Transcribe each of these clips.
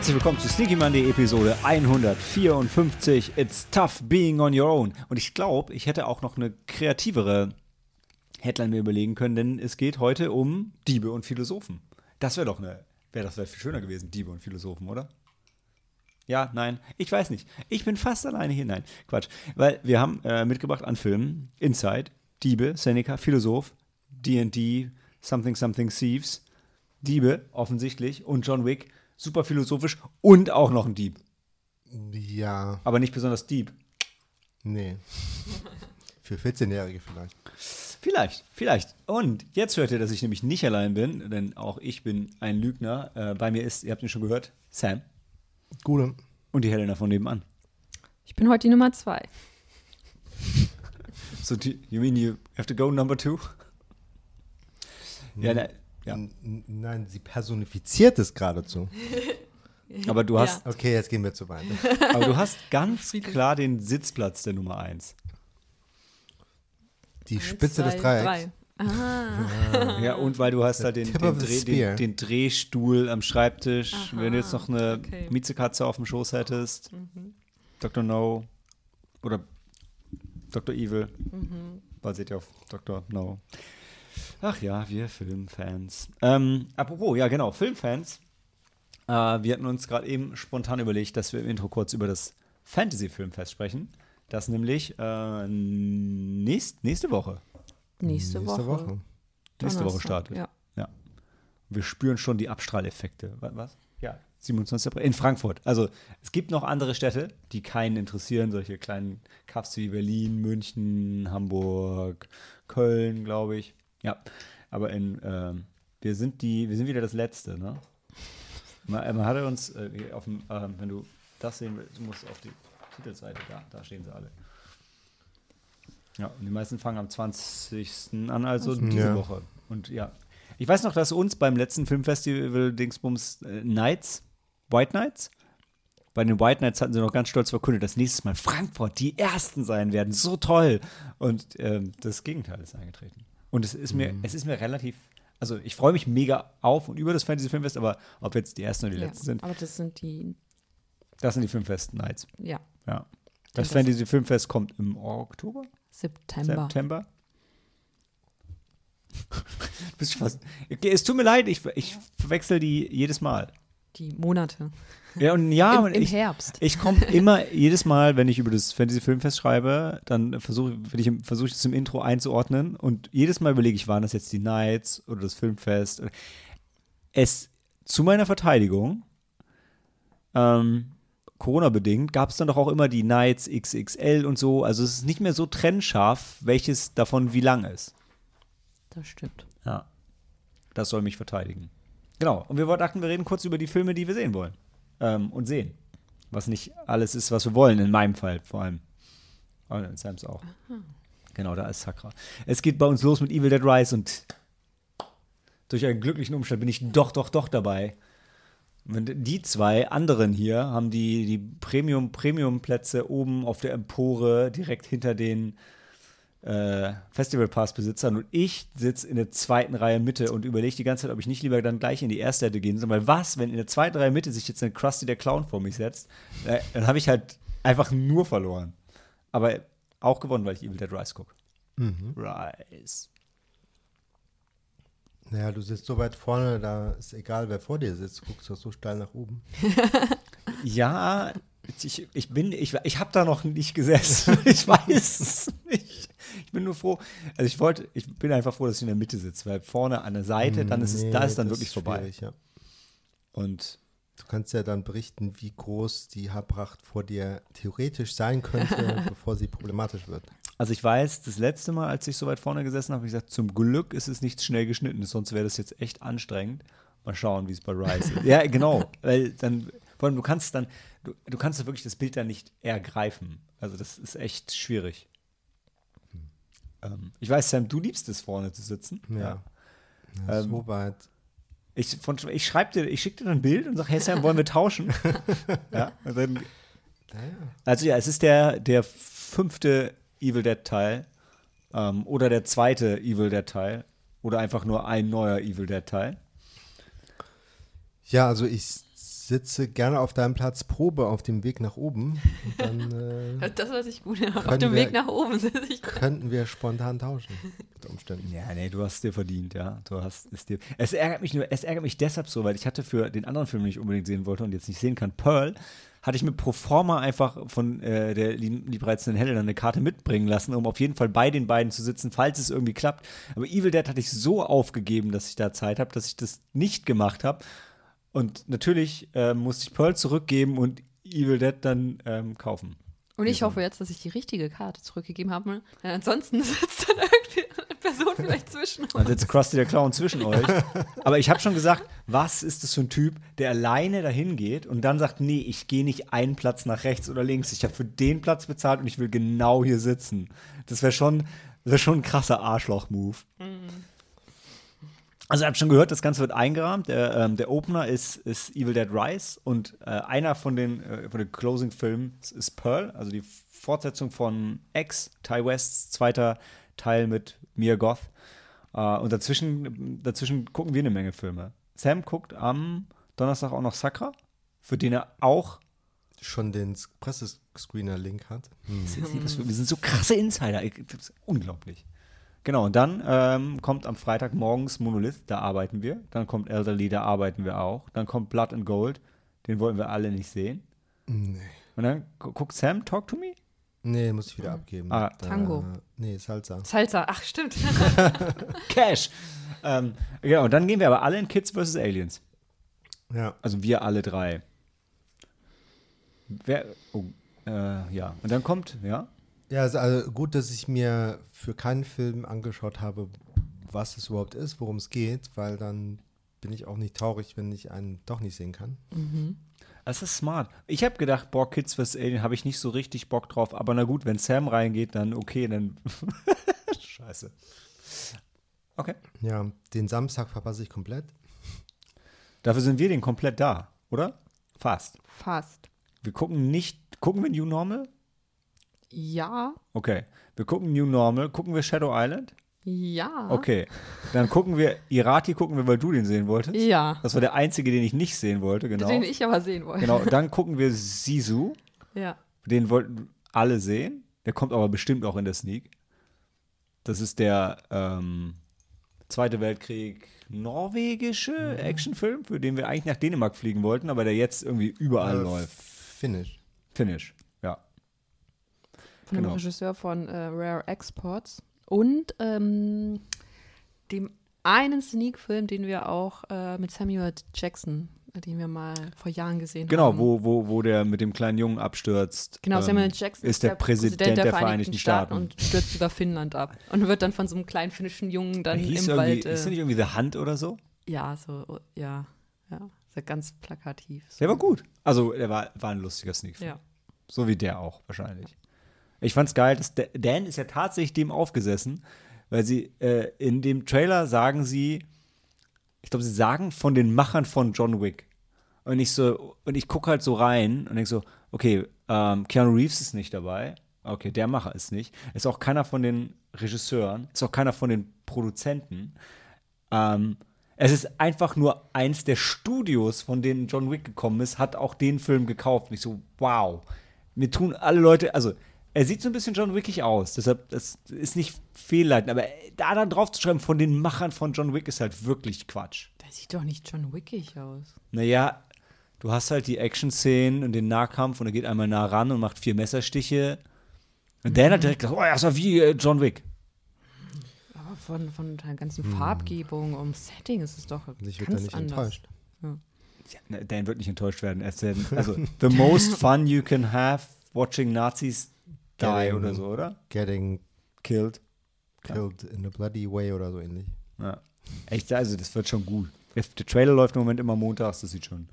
Herzlich willkommen zu Sneaky Monday Episode 154. It's tough being on your own. Und ich glaube, ich hätte auch noch eine kreativere Headline mir überlegen können, denn es geht heute um Diebe und Philosophen. Das wäre doch eine, wäre das wär viel schöner gewesen, Diebe und Philosophen, oder? Ja, nein, ich weiß nicht. Ich bin fast alleine hier. Nein, Quatsch. Weil wir haben äh, mitgebracht an Filmen Inside, Diebe, Seneca, Philosoph, D&D, Something Something Thieves, Diebe offensichtlich und John Wick, super philosophisch und auch noch ein Dieb. Ja, Aber nicht besonders Dieb. nee. Für 14-Jährige vielleicht. Vielleicht, vielleicht. Und jetzt hört ihr, dass ich nämlich nicht allein bin, denn auch ich bin ein Lügner. Äh, bei mir ist, ihr habt ihn schon gehört, Sam Gute. und die Helena von nebenan. Ich bin heute die Nummer zwei. So, do you mean you have to go number two? Ja, ne, ja. Nein, sie personifiziert es geradezu. aber du hast, Okay, jetzt gehen wir zu weit. aber du hast ganz klar den Sitzplatz der Nummer eins. Die Eins, Spitze des zwei, Dreiecks. drei. Ah, Ja, und weil du hast da den, den, Dreh, den, den Drehstuhl am Schreibtisch. Aha, Wenn du jetzt noch eine okay. Miezekatze auf dem Schoß hättest, Dr. No oder Dr. Evil, basiert ja auf Dr. No. Ach ja, wir Filmfans. Ähm, apropos, ja genau, Filmfans. Äh, wir hatten uns gerade eben spontan überlegt, dass wir im Intro kurz über das Fantasy-Filmfest sprechen. Das nämlich äh, nächst, nächste Woche. nächste, Woche. Nächste Woche startet. Ja. Ja. Wir spüren schon die Abstrahleffekte. Wa- Was? Ja, 27. April. In Frankfurt. Also es gibt noch andere Städte, die keinen interessieren. Solche kleinen Cups wie Berlin, München, Hamburg, Köln, glaube ich. Ja, aber in, ähm, wir sind die, wir sind wieder das Letzte, ne? Man, man hatte uns äh, auf dem, ähm, wenn du das sehen willst, du musst auf die Titelseite, da, da stehen sie alle. Ja, und die meisten fangen am 20. an, also diese Ja. Woche. Und ja, ich weiß noch, dass uns beim letzten Filmfestival Dingsbums äh, Nights, White Nights, bei den White Nights hatten sie noch ganz stolz verkündet, dass nächstes Mal Frankfurt die Ersten sein werden. So toll. Und ähm, das Gegenteil ist eingetreten. Und es ist mir, es ist mir relativ, also ich freue mich mega auf und über das Fantasy Filmfest, aber ob jetzt die Ersten oder die Ja. Letzten sind, Aber das sind die, das sind die Filmfest Nights. ja, Ja. Das das- Fantasy Filmfest kommt im Oktober, September. September. Bist du fast. Okay, es tut mir leid, ich, ich verwechsel die jedes Mal. Die Monate. Ja, und ja, Im, im ich, Herbst. ich komme immer, jedes Mal, wenn ich über das Fantasy Filmfest schreibe, dann versuche ich, das im Intro einzuordnen und jedes Mal überlege ich, waren das jetzt die Nights oder das Filmfest? Es, zu meiner Verteidigung, ähm, Corona-bedingt, gab es dann doch auch immer die Nights XXL und so. Also es ist nicht mehr so trennscharf, welches davon wie lang ist. Das stimmt. Ja. Das soll mich verteidigen. Genau. Und wir dachten, wir reden kurz über die Filme, die wir sehen wollen. Ähm, und sehen. Was nicht alles ist, was wir wollen, in meinem Fall vor allem. Aber in Sams auch. Genau, da ist Sakra. Es geht bei uns los mit Evil Dead Rise und durch einen glücklichen Umstand bin ich doch, doch, doch dabei. Und die zwei anderen hier haben die, die Premium, Premium-Plätze oben auf der Empore direkt hinter den äh, Festival Pass-Besitzern und ich sitze in der zweiten Reihe Mitte und überlege die ganze Zeit, ob ich nicht lieber dann gleich in die erste hätte gehen soll. Weil was, wenn in der zweiten Reihe Mitte sich jetzt ein Krusty der Clown vor mich setzt, äh, dann habe ich halt einfach nur verloren. Aber auch gewonnen, weil ich Evil Dead Rise gucke. Rise. Naja, du sitzt so weit vorne, da ist egal, wer vor dir sitzt, guckst du so steil nach oben. Ja, ich, ich bin, ich, ich habe da noch nicht gesessen. Ich weiß es nicht. Ich bin nur froh. Also ich wollte, ich bin einfach froh, dass ich in der Mitte sitze, weil vorne an der Seite, dann ist es, da Nee, ist dann wirklich vorbei. schwierig, Ja. Und Du kannst ja dann berichten, wie groß die Haarpracht vor dir theoretisch sein könnte, bevor sie problematisch wird. Also ich weiß, das letzte Mal, als ich so weit vorne gesessen habe, habe ich gesagt, zum Glück ist es nicht schnell geschnitten, sonst wäre das jetzt echt anstrengend. Mal schauen, wie es bei Rise ist. Ja, genau, weil dann, vor allem du kannst dann, du, du kannst wirklich das Bild dann nicht ergreifen. Also das ist echt schwierig. Ähm, ich weiß, Sam, du liebst es, vorne zu sitzen. Ja. Ja, Ähm, so weit. Ich, von, ich schreibe dir, ich schicke dir ein Bild und sage, hey Sam, wollen wir tauschen? ja, dann. Also ja, es ist der, der fünfte Evil Dead Teil ähm, oder der zweite Evil Dead Teil oder einfach nur ein neuer Evil Dead Teil. Ja, also ich sitze gerne auf deinem Platz Probe auf dem Weg nach oben. Und dann äh, Das hört sich gut an. Auf dem wir- Weg nach oben sitze ich. könnten wir spontan tauschen. Unter Umständen. Ja, nee, du hast es dir verdient, ja. Du hast es dir. Es ärgert mich nur, es ärgert mich deshalb so, weil ich hatte für den anderen Film, den ich unbedingt sehen wollte und jetzt nicht sehen kann, Pearl, hatte ich mir pro forma einfach von äh, der lieb- liebreizenden Helena eine Karte mitbringen lassen, um auf jeden Fall bei den beiden zu sitzen, falls es irgendwie klappt. Aber Evil Dead hatte ich so aufgegeben, dass ich da Zeit habe, dass ich das nicht gemacht habe. Und natürlich äh, musste ich Pearl zurückgeben und Evil Dead dann ähm, kaufen. Und ich hoffe jetzt, dass ich die richtige Karte zurückgegeben habe. Denn ansonsten sitzt dann irgendwie eine Person vielleicht zwischen Dann uns. sitzt Krusty der Clown zwischen euch. Aber ich habe schon gesagt, was ist das für ein Typ, der alleine dahin geht und dann sagt, nee, ich gehe nicht einen Platz nach rechts oder links. Ich habe für den Platz bezahlt und ich will genau hier sitzen. Das wäre schon, das wär schon ein krasser Arschloch-Move. Also, ihr habt schon gehört, das Ganze wird eingerahmt. Der, ähm, der Opener ist, ist Evil Dead Rise und äh, einer von den, äh, von den Closing-Filmen ist, Pearl, also die Fortsetzung von X, Ty Wests zweiter Teil mit Mia Goth. Äh, und dazwischen, dazwischen gucken wir eine Menge Filme. Sam guckt am Donnerstag auch noch Sakra, für den er auch. Schon den Pressescreener-Link hat. Für- Wir sind so krasse Insider. Ich- Das ist unglaublich. Genau, und dann ähm, kommt am Freitag morgens Monolith, da arbeiten wir. Dann kommt Elderly, da arbeiten wir auch. Dann kommt Blood and Gold, den wollten wir alle nicht sehen. Nee. Und dann gu- guckt Sam Talk to Me. Nee, muss ich wieder abgeben. Ah. Da- Tango. Nee, Salsa. Salsa, ach stimmt. Cash! ähm, genau, und dann gehen wir aber alle in Kids vs. Aliens. Ja. Also wir alle drei. Wer, oh, äh, ja. Und dann kommt, ja. Ja, also, also gut, dass ich mir für keinen Film angeschaut habe, was es überhaupt ist, worum es geht, weil dann bin ich auch nicht traurig, wenn ich einen doch nicht sehen kann. Das ist smart. Ich habe gedacht, boah, Kids vs. Alien habe ich nicht so richtig Bock drauf. Aber na gut, wenn Sam reingeht, dann okay, dann. Scheiße. Okay. Ja, den Samstag verpasse ich komplett. Dafür sind wir den komplett da, oder? Fast. Fast. Wir gucken nicht. Gucken wir New Normal? Ja, Okay. Wir gucken New Normal. Gucken wir Shadow Island? ja. Okay. Dann gucken wir Irati, gucken wir, weil du den sehen wolltest. Ja. Das war der einzige, den ich nicht sehen wollte, genau. Den ich aber sehen wollte. Genau, dann gucken wir Sisu. Ja. Den wollten alle sehen. Der kommt aber bestimmt auch in der Sneak. Das ist der ähm, Zweite Weltkrieg norwegische Actionfilm, für den wir eigentlich nach Dänemark fliegen wollten, aber der jetzt irgendwie überall Äh, läuft. Finish. Finish, Von dem Genau. Regisseur von äh, Rare Exports. Und ähm, dem einen Sneak-Film, den wir auch äh, mit Samuel Jackson, äh, den wir mal vor Jahren gesehen Genau, haben. wo, wo, wo der mit dem kleinen Jungen abstürzt. Genau, ähm, Samuel Jackson ist der, Präsident, der, Vereinigten Staaten. und stürzt über Finnland ab. Und wird dann von so einem kleinen finnischen Jungen dann hieß, im Wald. hieß der Äh, nicht irgendwie The Hunt oder so? ja, so, oh, ja, ja. Sehr ganz plakativ. So. Der war gut. Also, der war, war ein lustiger Sneak. Ja. So wie der auch, wahrscheinlich. Ich fand's geil, dass Dan ist ja tatsächlich dem aufgesessen, weil sie äh, in dem Trailer sagen sie, ich glaube, sie sagen von den Machern von John Wick. Und ich so, und ich gucke halt so rein und denke so, okay, ähm, Keanu Reeves ist nicht dabei. Okay, der Macher ist nicht. Ist auch keiner von den Regisseuren, ist auch keiner von den Produzenten. Ähm, es ist einfach nur eins der Studios, von denen John Wick gekommen ist, hat auch den Film gekauft. Und ich so, wow. Mir tun alle Leute, also er sieht so ein bisschen John Wickig aus, deshalb, das ist nicht fehlleitend, aber da dann drauf zu schreiben, von den Machern von John Wick ist halt wirklich Quatsch. Der sieht doch nicht John Wickig aus. Naja, du hast halt die Action-Szenen und den Nahkampf und er geht einmal nah ran und macht vier Messerstiche. Und Dan hat direkt gesagt, oh ja, das war wie äh, John Wick. Aber von, von der ganzen Hm. Farbgebung und Setting ist es doch Ich wird ganz da nicht anders. enttäuscht. Ja, ne, Dan wird nicht enttäuscht werden. Er ist also, the most fun you can have watching Nazis die oder so, oder? Getting Killed. killed in a bloody way oder so ähnlich. Ja. Echt, also das wird schon gut. Der Trailer läuft im Moment immer montags, das sieht schon.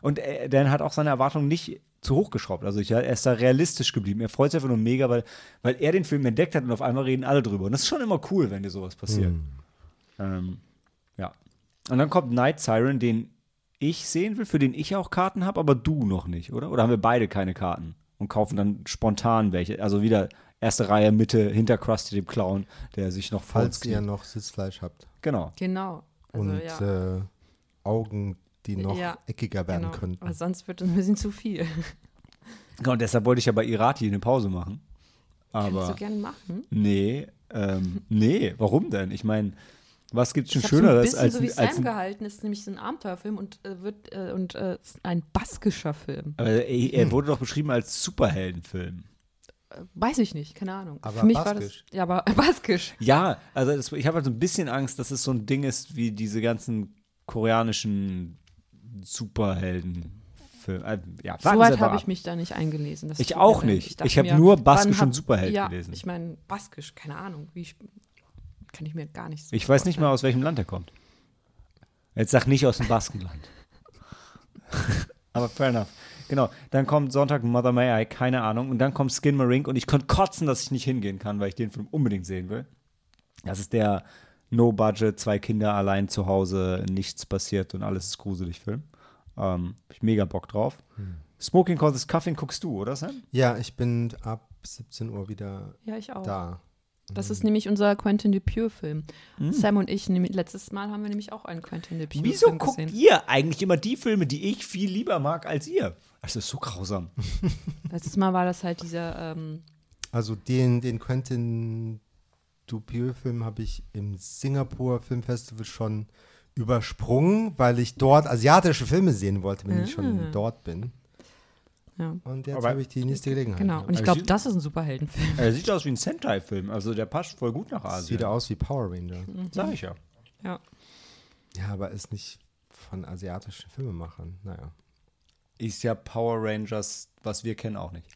Und äh, Dan hat auch seine Erwartungen nicht zu hoch geschraubt. Also ich, er ist da realistisch geblieben. Er freut sich einfach nur mega, weil, weil er den Film entdeckt hat und auf einmal reden alle drüber. Und das ist schon immer cool, wenn dir sowas passiert. Ähm, ja. Und dann kommt Night Siren, den ich sehen will, für den ich auch Karten habe, aber du noch nicht, oder? Oder haben wir beide keine Karten und kaufen dann spontan welche? Also wieder erste Reihe, Mitte, hinter Krusty dem Clown, der sich noch Falls ihr kniet. noch Sitzfleisch habt Genau. Genau. Also, und ja. äh, Augen die noch Ja, eckiger werden Genau. könnten. Aber sonst wird es ein bisschen zu viel. Genau, und deshalb wollte ich ja bei Irati eine Pause machen. Kannst Aber du gerne machen. nee, ähm, nee, warum denn? Ich meine, was gibt's schon Ich habe so ein Schöneres bisschen als, so wie als Sam ein gehalten, ist nämlich so ein Abenteuerfilm und äh, wird äh, und äh, ein baskischer Film. Aber er, er wurde doch beschrieben als Superheldenfilm. Äh, weiß ich nicht, keine Ahnung. Aber Für mich baskisch. war das ja, aber baskisch. Ja, also das, ich habe halt so ein bisschen Angst, dass es so ein Ding ist wie diese ganzen koreanischen Superheldenfilme. Äh, ja, Soweit aber habe ab. ich mich da nicht eingelesen. Das Ich auch nicht. dachte Ich habe nur baskisch hab- und Superheld ja, gelesen. Ich meine, baskisch, keine Ahnung. Wie ich, kann ich mir gar nicht so Ich weiß nicht mal, aus welchem Land er kommt. Jetzt sag nicht aus dem Baskenland. Aber fair enough. Genau, dann kommt Sonntag Mother May I, keine Ahnung. Und dann kommt Skin Marink und ich konnte kotzen, dass ich nicht hingehen kann, weil ich den Film unbedingt sehen will. Das ist der No-Budget, zwei Kinder allein zu Hause, nichts passiert und alles ist gruselig Film. Ähm, hab ich mega Bock drauf. Smoking Causes Cuffing guckst du, oder Sam? Ja, ich bin ab 17 Uhr wieder Ja, ich auch. da. Das Mhm. ist nämlich unser Quentin Dupieux-Film. Sam und ich, letztes Mal haben wir nämlich auch einen Quentin Dupieux-Film Wieso guckt gesehen. ihr eigentlich immer die Filme, die ich viel lieber mag als ihr? Das ist so grausam. Letztes Mal war das halt dieser, ähm, Also den, den Quentin Dupieux-Film habe ich im Singapur Filmfestival schon übersprungen, weil ich dort asiatische Filme sehen wollte, wenn ich Ah. schon dort bin. Ja, Und jetzt habe ich die nächste Gelegenheit. genau. Und ich glaube, das ist ein Superheldenfilm. Er sieht aus wie ein Sentai-Film, also der passt voll gut nach Asien. Sieht aus wie Power Ranger. Sag ich ja. Ja. Ja, aber ist nicht von asiatischen Filmemachern. Naja. Ist ja Power Rangers, was wir kennen, auch nicht.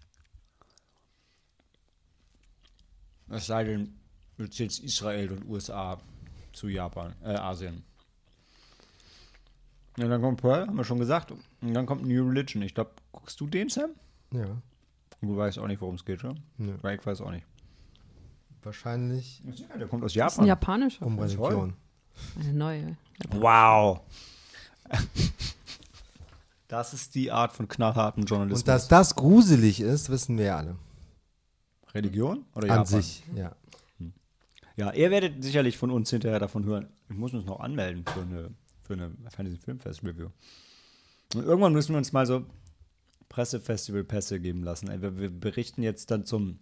Es sei denn, du zählst Israel und USA zu Japan, äh, Asien. Ja, dann kommt Pearl, haben wir schon gesagt. Und dann kommt New Religion. Ich glaube, guckst du den, Sam? Ja. Du weißt auch nicht, worum es geht, schon? Nö. Weil ich weiß auch nicht. Wahrscheinlich Ja, der kommt aus Das ist ein Japan. japanischer um. Religion. Eine neue. Wow. Das ist die Art von knallhartem Journalismus. Und dass das gruselig ist, wissen wir ja alle. Religion oder An Japan? sich, ja. Ja, ihr werdet sicherlich von uns hinterher davon hören. Ich muss uns noch anmelden für eine, für eine Fantasy Filmfest Review. Und irgendwann müssen wir uns mal so Pressefestival-Pässe geben lassen. Wir, wir berichten jetzt dann zum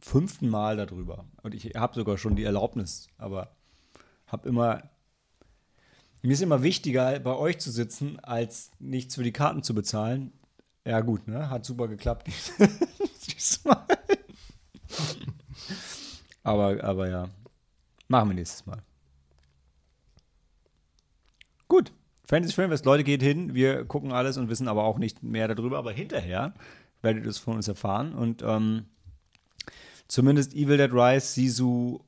fünften Mal darüber. Und ich habe sogar schon die Erlaubnis, aber habe immer. Mir ist immer wichtiger, bei euch zu sitzen, als nichts für die Karten zu bezahlen. Ja, gut, ne? Hat super geklappt. Diesmal. aber, aber ja. Machen wir nächstes Mal. Gut. Fantasy Filmfest, Leute, geht hin. Wir gucken alles und wissen aber auch nicht mehr darüber. Aber hinterher werdet ihr es von uns erfahren. Und ähm, zumindest Evil Dead Rise, Sisu,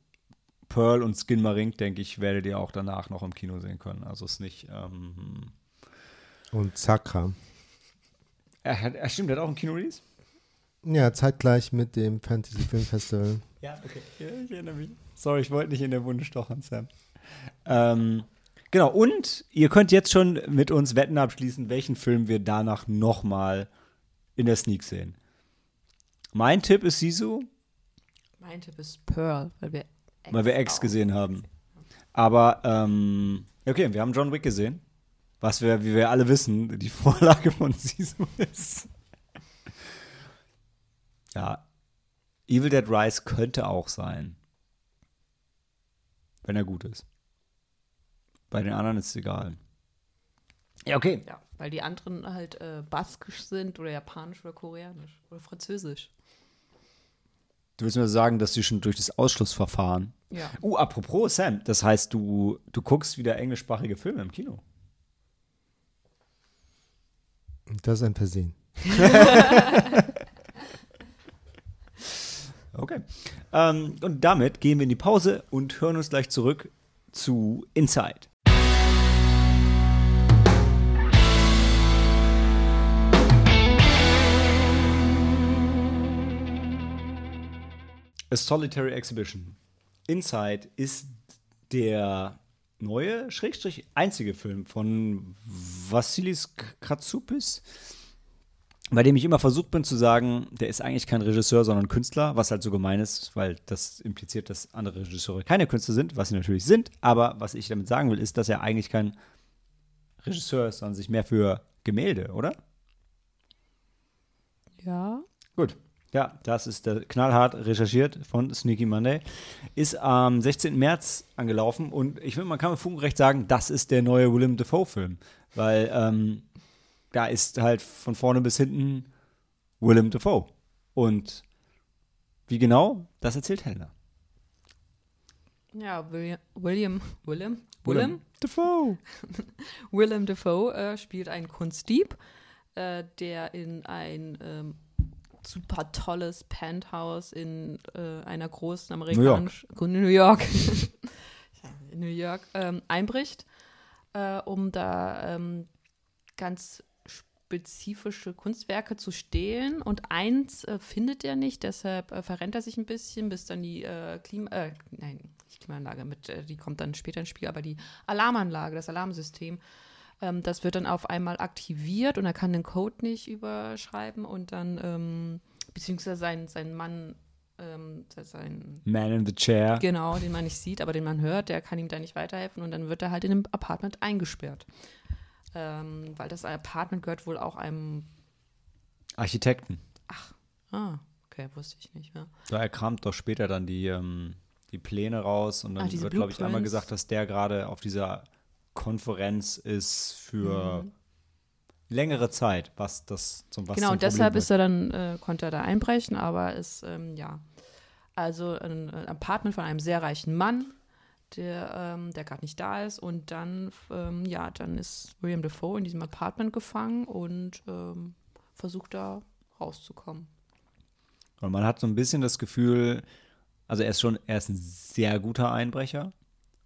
Pearl und Skin Marink, denke ich, werdet ihr auch danach noch im Kino sehen können. Also ist nicht. Ähm, Und Zakra. er er stimmt, er hat auch ein Kino-Release? Ja, zeitgleich mit dem Fantasy Filmfestival. Ja, okay. Ja, ich erinnere mich. Sorry, ich wollte nicht in der Wunde stochern, Sam. Ähm, genau, und ihr könnt jetzt schon mit uns Wetten abschließen, welchen Film wir danach nochmal in der Sneak sehen. Mein Tipp ist Sisu, Mein Tipp ist Pearl, weil wir Ex weil wir Ex gesehen haben. Aber, ähm, okay, wir haben John Wick gesehen. Was wir, wie wir alle wissen, die Vorlage von Sisu ist. Ja, Evil Dead Rise könnte auch sein. Wenn er gut ist. Bei den anderen ist es egal. Ja, okay. Ja, weil die anderen halt äh, baskisch sind oder japanisch oder koreanisch oder französisch. Du willst mir sagen, dass du schon durch das Ausschlussverfahren. Ja. Uh, apropos Sam, das heißt, du, du guckst wieder englischsprachige Filme im Kino. Das ist ein Versehen. Okay. Ähm, und damit gehen wir in die Pause und hören uns gleich zurück zu Inside. A Solitary Exhibition. Inside ist der neue, schrägstrich einzige Film von Vassilis Katsoupis, bei dem ich immer versucht bin zu sagen, der ist eigentlich kein Regisseur, sondern Künstler, was halt so gemein ist, weil das impliziert, dass andere Regisseure keine Künstler sind, was sie natürlich sind. Aber was ich damit sagen will, ist, dass er eigentlich kein Regisseur ist an sich mehr für Gemälde, oder? Ja. Gut. Ja, das ist der knallhart recherchiert von Sneaky Monday. Ist am 16. März angelaufen und ich finde, man kann mit Funkenrecht sagen, das ist der neue Willem Dafoe-Film. Weil ähm, da ist halt von vorne bis hinten Willem Dafoe. Und wie genau, das erzählt Helena. Ja, William, William, Willem, Willem, Dafoe. Willem Dafoe äh, spielt einen Kunstdieb, äh, der in ein ähm, super tolles Penthouse in äh, einer großen amerikanischen New York, New York ähm, einbricht, äh, um da ähm, ganz spezifische Kunstwerke zu stehlen. Und eins äh, findet er nicht, deshalb äh, verrennt er sich ein bisschen, bis dann die äh, Klima, äh, nein, nicht Klimaanlage, mit, äh, die kommt dann später ins Spiel, aber die Alarmanlage, das Alarmsystem, ähm, das wird dann auf einmal aktiviert und er kann den Code nicht überschreiben und dann, ähm, beziehungsweise sein, sein Mann, ähm, sein Man in the Chair. Genau, den man nicht sieht, aber den man hört, der kann ihm da nicht weiterhelfen und dann wird er halt in einem Apartment eingesperrt. Ähm, weil das Apartment gehört wohl auch einem. Architekten. Ah, okay, wusste ich nicht. Ja. Da er kramt doch später dann die, ähm, die Pläne raus und dann diese wird, glaube ich, einmal gesagt, dass der gerade auf dieser Konferenz ist für Mhm. längere Zeit, was das zum was genau, und deshalb ist er dann, äh, konnte er da einbrechen, aber ist, ähm, ja. Also ein, ein Apartment von einem sehr reichen Mann, der, ähm, der gerade nicht da ist. Und dann, ähm, ja, dann ist William Defoe in diesem Apartment gefangen und ähm, versucht da rauszukommen. Und man hat so ein bisschen das Gefühl, also er ist schon, er ist ein sehr guter Einbrecher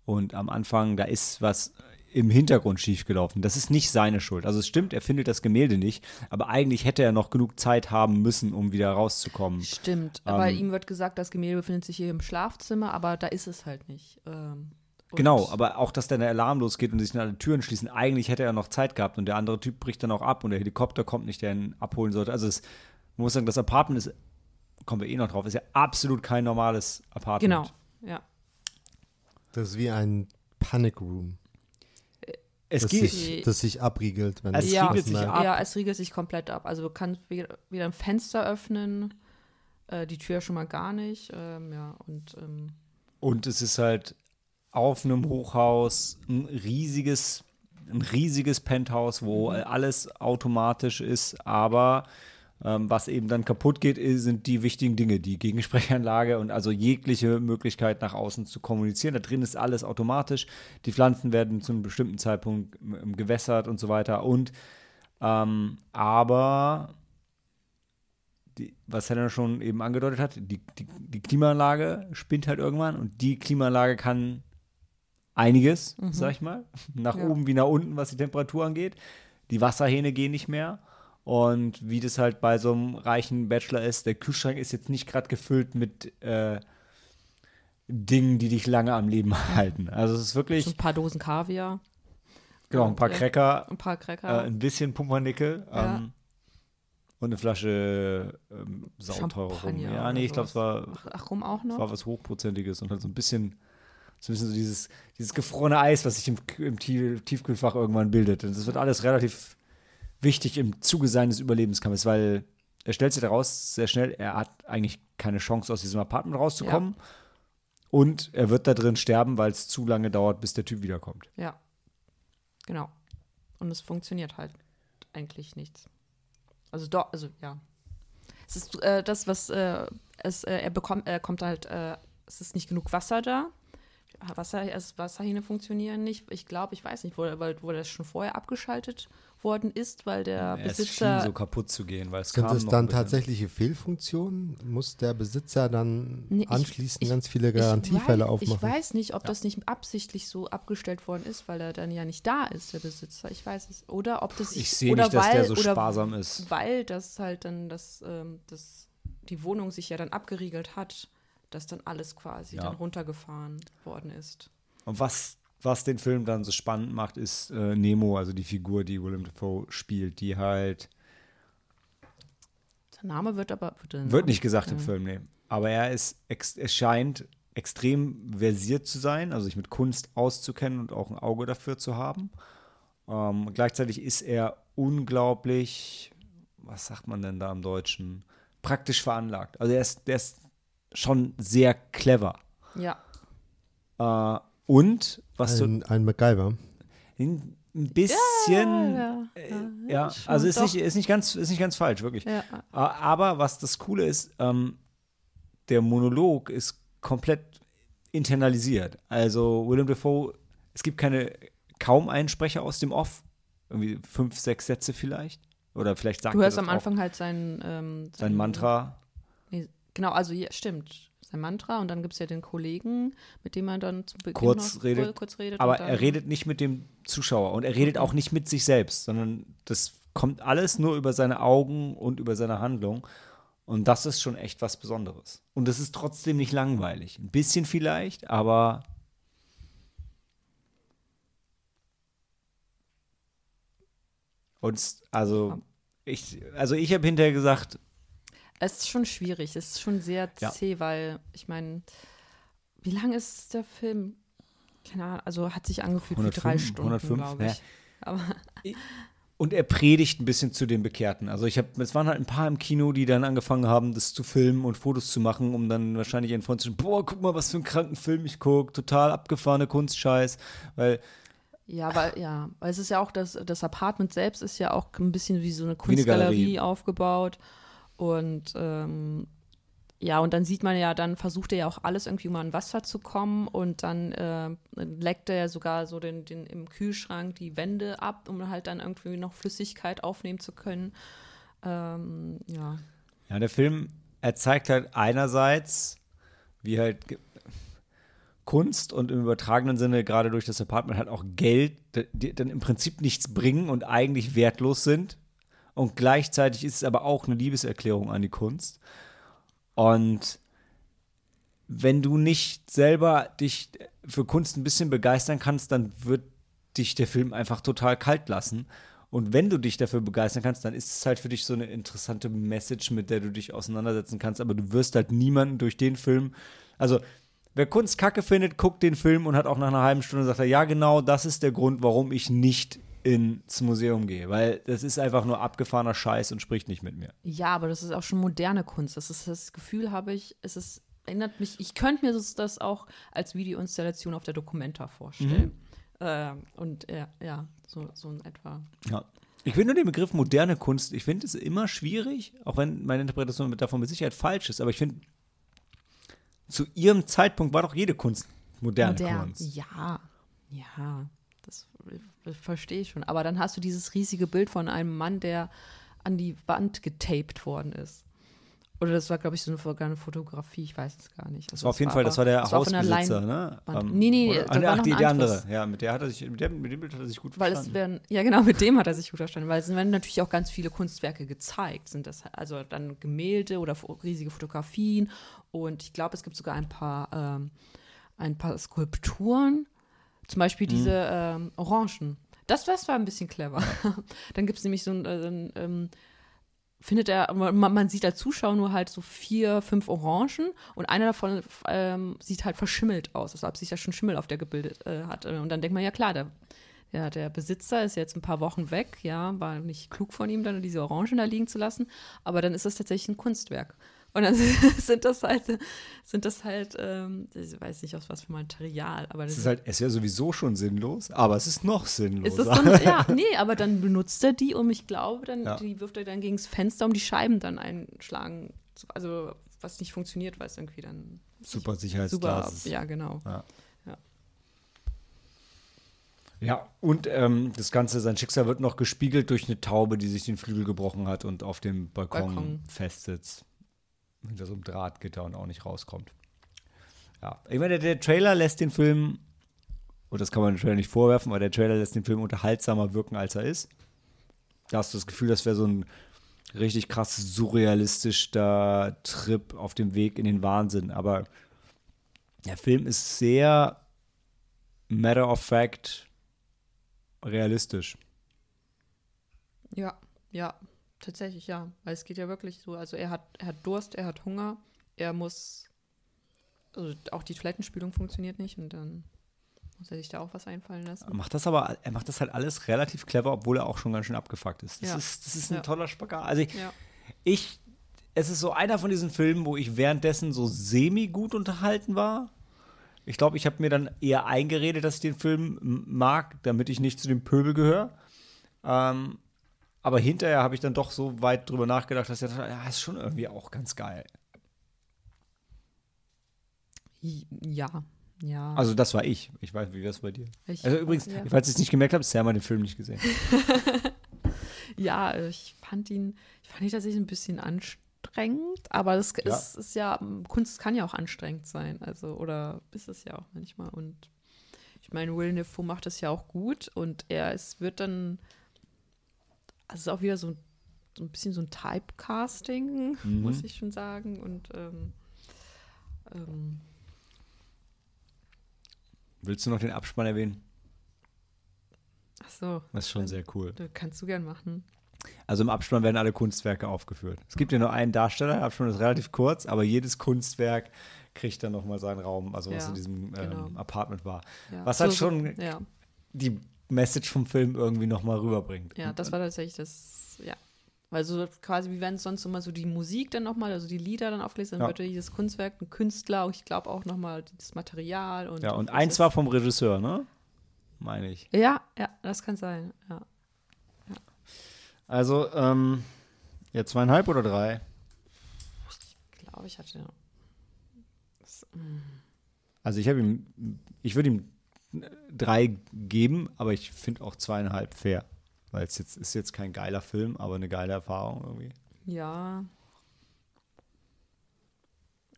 und am Anfang, da ist was im Hintergrund schiefgelaufen. Das ist nicht seine Schuld. Also es stimmt, er findet das Gemälde nicht, aber eigentlich hätte er noch genug Zeit haben müssen, um wieder rauszukommen. Stimmt, aber Ähm, ihm wird gesagt, das Gemälde befindet sich hier im Schlafzimmer, aber da ist es halt nicht. Ähm, Genau, aber auch, dass dann der Alarm losgeht und sich dann alle Türen schließen. Eigentlich hätte er noch Zeit gehabt und der andere Typ bricht dann auch ab und der Helikopter kommt nicht, der ihn abholen sollte. Also es, man muss sagen, das Apartment ist, kommen wir eh noch drauf, ist ja absolut kein normales Apartment. Genau, ja. Das ist wie ein Panic Room, Es das geht. sich, das sich abriegelt, wenn Es es ja, riegelt sich ab. Ja, es riegelt sich komplett ab. Also du kannst weder, weder ein Fenster öffnen, äh, die Tür schon mal gar nicht. Ähm, ja, und ähm, Und es ist halt auf einem Hochhaus ein riesiges, ein riesiges Penthouse, wo Mhm. alles automatisch ist, aber was eben dann kaputt geht, sind die wichtigen Dinge, die Gegensprechanlage und also jegliche Möglichkeit nach außen zu kommunizieren. Da drin ist alles automatisch. Die Pflanzen werden zu einem bestimmten Zeitpunkt ähm, gewässert und so weiter. Und ähm, aber die, was Helena schon eben angedeutet hat, die, die, die Klimaanlage spinnt halt irgendwann und die Klimaanlage kann einiges, sag ich mal, nach Ja. oben wie nach unten, was die Temperatur angeht. Die Wasserhähne gehen nicht mehr. Und wie das halt bei so einem reichen Bachelor ist, der Kühlschrank ist jetzt nicht gerade gefüllt mit äh, Dingen, die dich lange am Leben halten. Also es ist wirklich, ein paar Dosen Kaviar, genau, ein paar Ja. Cracker, ein paar äh, Cracker. ein bisschen Pumpernickel Ja. ähm, und eine Flasche ähm, sauteure rum. Ja, nee, ich glaube, es war, ach, ach, rum auch es noch? war was Hochprozentiges und halt so ein bisschen, so ein bisschen so dieses, dieses gefrorene Eis, was sich im, im Tief, Tiefkühlfach irgendwann bildet. Und das wird alles relativ wichtig im Zuge seines Überlebenskampfes, weil er stellt sich daraus sehr schnell, er hat eigentlich keine Chance, aus diesem Apartment rauszukommen. Und er wird da drin sterben, weil es zu lange dauert, bis der Typ wiederkommt. Ja, genau. Und es funktioniert halt eigentlich nichts. Also doch, also ja. Es ist äh, das, was äh, es, äh, er bekommt, er kommt halt, äh, es ist nicht genug Wasser da. Wasser, es, Wasserhähne funktionieren nicht. Ich glaube, ich weiß nicht, wo, weil, wo das schon vorher abgeschaltet worden ist, weil der es Besitzer. schien so kaputt zu gehen, weil es Sind kam es noch dann tatsächliche Fehlfunktionen? Muss der Besitzer dann Nee, ich- anschließend ich- ganz viele Ich Garantiefälle weiß- aufmachen? Ich weiß nicht, ob das nicht absichtlich so abgestellt worden ist, weil er dann ja nicht da ist, der Besitzer. Ich weiß es. Oder ob das Ich sehe nicht, dass weil, der so oder sparsam ist. Weil das halt dann das, ähm, das, die Wohnung sich ja dann abgeriegelt hat, dass dann alles quasi Ja. dann runtergefahren worden ist. Und was, was den Film dann so spannend macht, ist äh, Nemo, also die Figur, die Willem Dafoe spielt, die halt, Der Name wird aber. Wird, der wird Name- nicht gesagt im. Film, nee. Aber er ist, ex, er scheint extrem versiert zu sein, also sich mit Kunst auszukennen und auch ein Auge dafür zu haben. Ähm, gleichzeitig ist er unglaublich, was sagt man denn da im Deutschen, praktisch veranlagt. Also er ist, der ist schon sehr clever. Ja. Äh, und was Ein, ein MacGyver. du ein bisschen, ja, äh, ja, ja, schon, also ist doch. nicht, ist nicht ganz, ist nicht ganz falsch, wirklich. Ja. Äh, Aber was das Coole ist, ähm, der Monolog ist komplett internalisiert. Also Willem Dafoe, es gibt keine, kaum einen Sprecher aus dem Off. Irgendwie fünf, sechs Sätze vielleicht. Oder vielleicht sagt Du er hörst das am auch. Anfang halt sein, ähm, sein Mantra. Genau, also ja, stimmt. Sein Mantra und dann gibt es ja den Kollegen, mit dem er dann zu Beginn Kurz noch redet, kurz redet. Aber er redet nicht mit dem Zuschauer und er redet auch nicht mit sich selbst, sondern das kommt alles nur über seine Augen und über seine Handlung. Und das ist schon echt was Besonderes. Und es ist trotzdem nicht langweilig. Ein bisschen vielleicht, aber und also ich, also ich habe hinterher gesagt, Es ist schon schwierig, es ist schon sehr Ja. zäh, weil ich meine, wie lang ist der Film? Keine Ahnung, also hat sich angefühlt wie drei 105, Stunden, 105, glaube ja. ich. Aber Und er predigt ein bisschen zu den Bekehrten. Also ich habe, es waren halt ein paar im Kino, die dann angefangen haben, das zu filmen und Fotos zu machen, um dann wahrscheinlich ihren Freunden zu sagen, boah, guck mal, was für einen kranken Film ich gucke, total abgefahrene Kunstscheiß. Weil ja, weil ja, weil es ist ja auch das, das Apartment selbst ist ja auch ein bisschen wie so eine eine Kunstgalerie Galerie. aufgebaut. Und ähm, ja, und dann sieht man ja, dann versucht er ja auch alles irgendwie um an Wasser zu kommen und dann äh, leckt er ja sogar so den, den im Kühlschrank die Wände ab, um halt dann irgendwie noch Flüssigkeit aufnehmen zu können. Ähm, ja. Ja, der Film, er zeigt halt einerseits, wie halt Kunst und im übertragenen Sinne gerade durch das Apartment halt auch Geld, die dann im Prinzip nichts bringen und eigentlich wertlos sind. Und gleichzeitig ist es aber auch eine Liebeserklärung an die Kunst. Und wenn du nicht selber dich für Kunst ein bisschen begeistern kannst, dann wird dich der Film einfach total kalt lassen. Und wenn du dich dafür begeistern kannst, dann ist es halt für dich so eine interessante Message, mit der du dich auseinandersetzen kannst. Aber du wirst halt niemanden durch den Film. Also, wer Kunst kacke findet, guckt den Film und hat auch nach einer halben Stunde sagt er, ja, genau, das ist der Grund, warum ich nicht ins Museum gehe. Weil das ist einfach nur abgefahrener Scheiß und spricht nicht mit mir. Ja, aber das ist auch schon moderne Kunst. Das ist das Gefühl, habe ich, es ist, erinnert mich, ich könnte mir das, das auch als Videoinstallation auf der Documenta vorstellen. Ähm, und ja, ja, so, so in etwa. Ja. Ich finde nur den Begriff moderne Kunst, ich finde es immer schwierig, auch wenn meine Interpretation davon mit Sicherheit falsch ist, aber ich finde, zu ihrem Zeitpunkt war doch jede Kunst moderne Modern. Kunst. Ja, ja, das, das verstehe ich schon. Aber dann hast du dieses riesige Bild von einem Mann, der an die Wand getaped worden ist. Oder das war, glaube ich, so eine, Fotografie, ich weiß es gar nicht. Das war auf jeden Fall, das war der der Hausbesitzer, ne? Wand. Nee, nee, oder- da war ach, die, die andere. Ja, mit der hat er sich, mit dem, mit dem Bild hat er sich gut Weil verstanden. werden, ja genau, mit dem hat er sich gut verstanden, weil es werden natürlich auch ganz viele Kunstwerke gezeigt, sind das also dann Gemälde oder riesige Fotografien und ich glaube, es gibt sogar ein paar, ähm, ein paar Skulpturen, zum Beispiel diese ähm, Orangen. Das, das war ein bisschen clever. dann gibt es nämlich so ein, äh, ein ähm, findet er, man, man sieht als Zuschauer nur halt so vier, fünf Orangen und einer davon ähm, sieht halt verschimmelt aus, als ob sich da schon Schimmel auf der gebildet äh, hat. Und dann denkt man, ja klar, der, der, der Besitzer ist jetzt ein paar Wochen weg, ja, war nicht klug von ihm, dann diese Orangen da liegen zu lassen, aber dann ist das tatsächlich ein Kunstwerk. Und dann sind das halt, sind das halt, ähm, ich weiß nicht aus was für Material, aber das Es ist halt, es ist ja sowieso schon sinnlos, aber es ist noch ist sinnloser. so ein, ja, nee, aber dann benutzt er die, um ich glaube, dann Ja. die wirft er dann gegen das Fenster, um die Scheiben dann einschlagen. Also was nicht funktioniert, weil es irgendwie dann Super super, Sicherheitsglas. ist. ja genau. Ja, und ähm, das Ganze, sein Schicksal wird noch gespiegelt durch eine Taube, die sich den Flügel gebrochen hat und auf dem Balkon, Balkon. festsitzt. Hinter so einem Drahtgitter und auch nicht rauskommt. Ja, ich meine, der, der Trailer lässt den Film, und das kann man dem Trailer nicht vorwerfen, aber der Trailer lässt den Film unterhaltsamer wirken, als er ist. Da hast du das Gefühl, das wäre so ein richtig krass surrealistischer Trip auf dem Weg in den Wahnsinn. Aber der Film ist sehr matter of fact realistisch. Ja, ja, tatsächlich ja, weil es geht ja wirklich so, also er hat, er hat Durst, er hat Hunger, er muss, also auch die Toilettenspülung funktioniert nicht und dann Muss er sich da auch was einfallen lassen? Er macht das aber, er macht das halt alles relativ clever, obwohl er auch schon ganz schön abgefuckt ist. Das Ja. ist, das ist ein Ja. toller Spagat. Also ich, Ja. ich, es ist so einer von diesen Filmen, wo ich währenddessen so semi gut unterhalten war. Ich glaube, ich habe mir dann eher eingeredet, dass ich den Film mag, damit ich nicht zu dem Pöbel gehöre. Ähm, aber hinterher habe ich dann doch so weit drüber nachgedacht, dass ich dachte, ja, ist schon irgendwie auch ganz geil. Ja, ja. Also das war ich. Ich weiß, wie wäre es bei dir? Ich- Also übrigens, ja. falls ihr es nicht gemerkt habt, Sam hat den Film nicht gesehen. Ja, ich fand ihn, ich fand ihn tatsächlich ein bisschen anstrengend, aber das Ja. ist, ist ja, Kunst kann ja auch anstrengend sein, also, oder ist es ja auch manchmal und ich meine, Will Defoe macht das ja auch gut und er, es wird dann, also es ist auch wieder so, so ein bisschen so ein Typecasting, Mhm. muss ich schon sagen und ähm, ähm, Willst du noch den Abspann erwähnen? ach so, Das ist schon sehr cool. kannst du gern machen. Also im Abspann werden alle Kunstwerke aufgeführt. Es gibt ja nur einen Darsteller, der Abspann ist relativ kurz, aber jedes Kunstwerk kriegt dann nochmal seinen Raum, also was Ja, in diesem ähm, genau. Apartment war. Ja. Was halt So- schon Ja, die Message vom Film irgendwie nochmal rüberbringt. Ja, das war tatsächlich das, ja. Weil so quasi, wie wenn sonst immer so die Musik dann nochmal, also die Lieder dann aufgelegt, dann Ja. wird ja dieses Kunstwerk ein Künstler und ich glaube auch nochmal das Material und. Ja, und eins war vom Regisseur, ne? Meine ich. Ja, ja, das kann sein, ja. Also, ähm, ja, zweieinhalb oder drei? Ich glaube, ich hatte. Das, Also ich habe ihm, ich würde ihm drei geben, aber ich finde auch zweieinhalb fair. Weil es jetzt ist jetzt kein geiler Film, aber eine geile Erfahrung irgendwie. ja.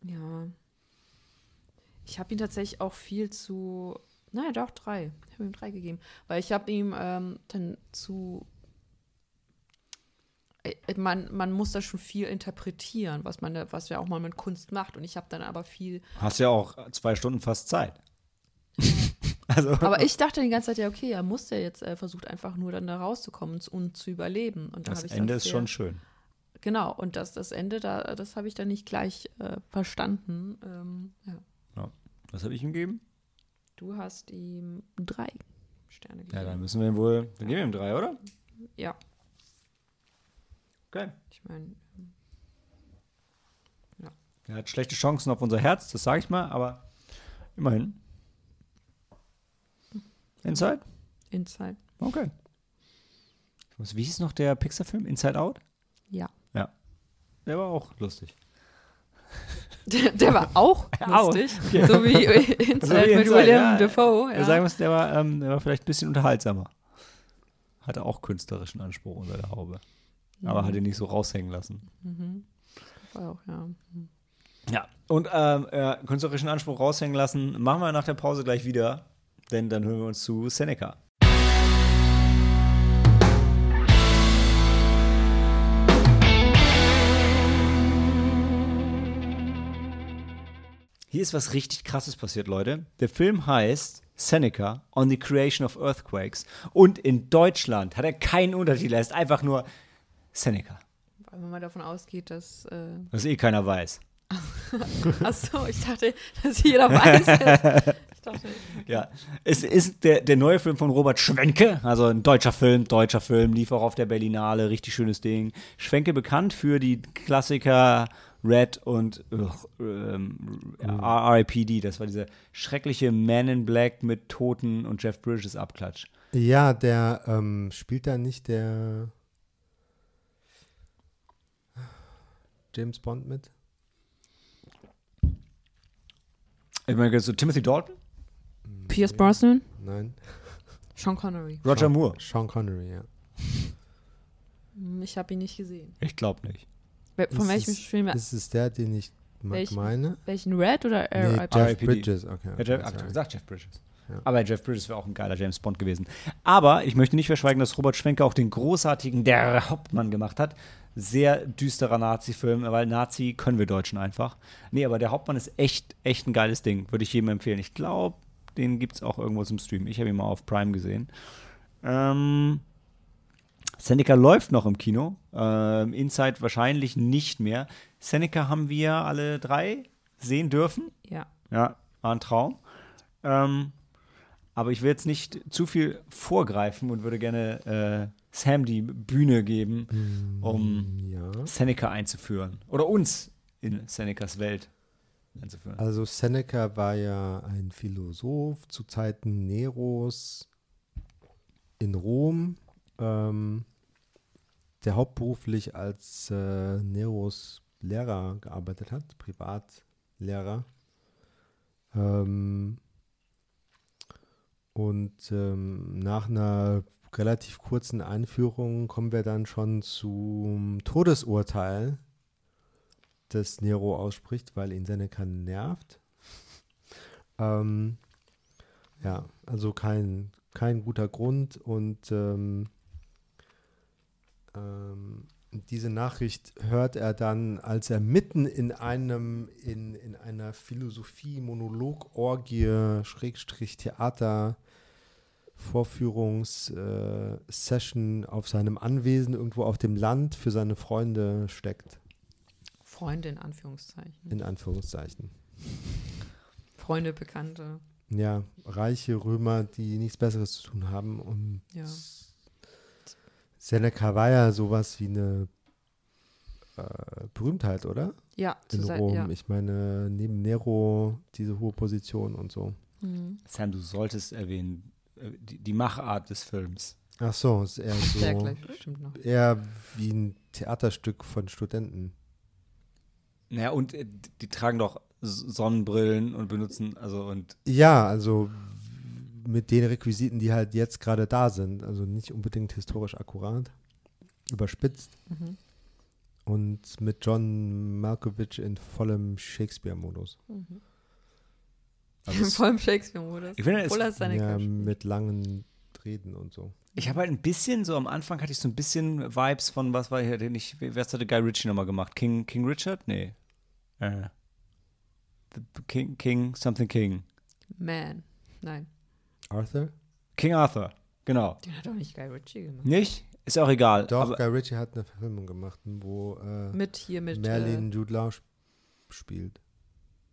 Ja. Ich habe ihm tatsächlich auch viel zu. Naja, doch, drei. Ich habe ihm drei gegeben. Weil ich habe ihm ähm, dann zu äh, man, man muss da schon viel interpretieren, was man da, was ja auch mal mit Kunst macht. Und ich habe dann aber viel. Hast ja auch zwei Stunden fast Zeit. Also, Aber ich dachte die ganze Zeit, ja, okay, er muss ja jetzt, er versucht einfach nur dann da rauszukommen und, zu überleben. Und dann das Ende das ist sehr- schon schön. Genau, und das, das Ende, da, das habe ich dann nicht gleich äh, verstanden. Ähm, ja. Was habe ich ihm gegeben? Du hast ihm drei Sterne gegeben. Ja, dann müssen wir ihm wohl. Wir geben ihm drei, oder? Ja, Okay. ich meine, Er hat schlechte Chancen auf unser Herz, das sage ich mal, aber immerhin. Inside? Inside. Okay. Was, wie hieß noch der Pixar-Film? Inside Out? Ja. Ja. Der war auch lustig. Der, der war auch lustig. So wie Inside So wie mit William ja. Dafoe. Wir Ja. sagen müssen, der war, ähm, der war vielleicht ein bisschen unterhaltsamer. Hatte auch künstlerischen Anspruch unter der Haube. Aber hat ihn nicht so raushängen lassen. War auch, ja. Ja. Und ähm, äh, künstlerischen Anspruch raushängen lassen, machen wir nach der Pause gleich wieder, denn dann hören wir uns zu Seneca. Hier ist was richtig krasses passiert, Leute. Der Film heißt Seneca on the Creation of Earthquakes. Und in Deutschland hat er keinen Untertitel, er ist einfach nur Seneca. Weil man mal davon ausgeht, dass. Äh, Was eh keiner weiß. Achso, ich dachte, dass jeder weiß es. Ich dachte, Ja, es ist der, der neue Film von Robert Schwenke, also ein deutscher Film, deutscher Film, lief auch auf der Berlinale, richtig schönes Ding. Schwenke bekannt für die Klassiker Red und ugh, ähm, RIPD, das war dieser schreckliche Man in Black mit Toten und Jeff Bridges Abklatsch. Ja, der ähm, spielt da nicht der James Bond mit? Ich meine, so Timothy Dalton? Pierce Brosnan, Nein, Sean Connery. Roger Sean- Moore? Sean Connery, ja. Ich habe ihn nicht gesehen. Ich glaube nicht. Von Ist welchem es- Film? Ist es der, den ich Welchen? meine? Welchen Red oder Nee, RIP? Jeff RIPD. Bridges, okay. Ja, okay Jeff, hab sorry. gesagt, Jeff Bridges. Ja. Aber Jeff Bridges wäre auch ein geiler James Bond gewesen. Aber ich möchte nicht verschweigen, dass Robert Schwenke auch den großartigen Der Hauptmann gemacht hat. Sehr düsterer Nazi-Film, weil Nazi können wir Deutschen einfach. Nee, aber der Hauptmann ist echt, echt ein geiles Ding. Würde ich jedem empfehlen. Ich glaube, den gibt es auch irgendwo zum Stream. Ich habe ihn mal auf Prime gesehen. Ähm, Seneca läuft noch im Kino. Ähm, Inside wahrscheinlich nicht mehr. Seneca haben wir alle drei sehen dürfen. Ja. Ja, war ein Traum. Ähm, aber ich will jetzt nicht zu viel vorgreifen und würde gerne äh, Sam die Bühne geben, um Ja. Seneca einzuführen. Oder uns in Senecas Welt einzuführen. Also Seneca war ja ein Philosoph zu Zeiten Neros in Rom, ähm, der hauptberuflich als äh, Neros Lehrer gearbeitet hat, Privatlehrer. Ähm, und ähm, nach einer relativ kurzen Einführung kommen wir dann schon zum Todesurteil, das Nero ausspricht, weil ihn Seneca nervt. Ähm, ja, also kein, kein guter Grund und ähm, ähm, diese Nachricht hört er dann, als er mitten in einem, in, in einer Philosophie-Monolog-Orgie, Schrägstrich Theater, Vorführungssession auf seinem Anwesen irgendwo auf dem Land für seine Freunde steckt, Freunde in Anführungszeichen. in Anführungszeichen. Freunde, Bekannte. Ja, reiche Römer, die nichts Besseres zu tun haben. Und Ja. Seneca war ja sowas wie eine äh, Berühmtheit, oder? Ja, In Rom. ja. Ich meine, neben Nero diese hohe Position und so. Mhm. Sam, du solltest erwähnen, äh, die, die Machart des Films. Ach so, ist eher so, gleich bestimmt noch. eher wie ein Theaterstück von Studenten. Naja, und äh, die tragen doch Sonnenbrillen und benutzen, also und Ja, also mit den Requisiten, die halt jetzt gerade da sind. Also nicht unbedingt historisch akkurat, überspitzt. Mhm. Und mit John Malkovich in vollem Shakespeare-Modus. Also Im es- vollen Shakespeare-Modus. Ich finde, es- Obwohl er seine Ja, mit langen Reden und so. ich habe halt ein bisschen, so am Anfang hatte ich so ein bisschen Vibes von, was war hier, den ich, wer hatte Guy Ritchie nochmal gemacht? King, King Richard? Nee. Äh. The King, King, something King. Man. Nein, Arthur? King Arthur, genau. den hat doch nicht Guy Ritchie gemacht. Nicht? Ist auch egal. Doch, aber, Guy Ritchie hat eine Verfilmung gemacht, wo äh, Mit hier mit. Merlin Äh, Jude Law sp- spielt.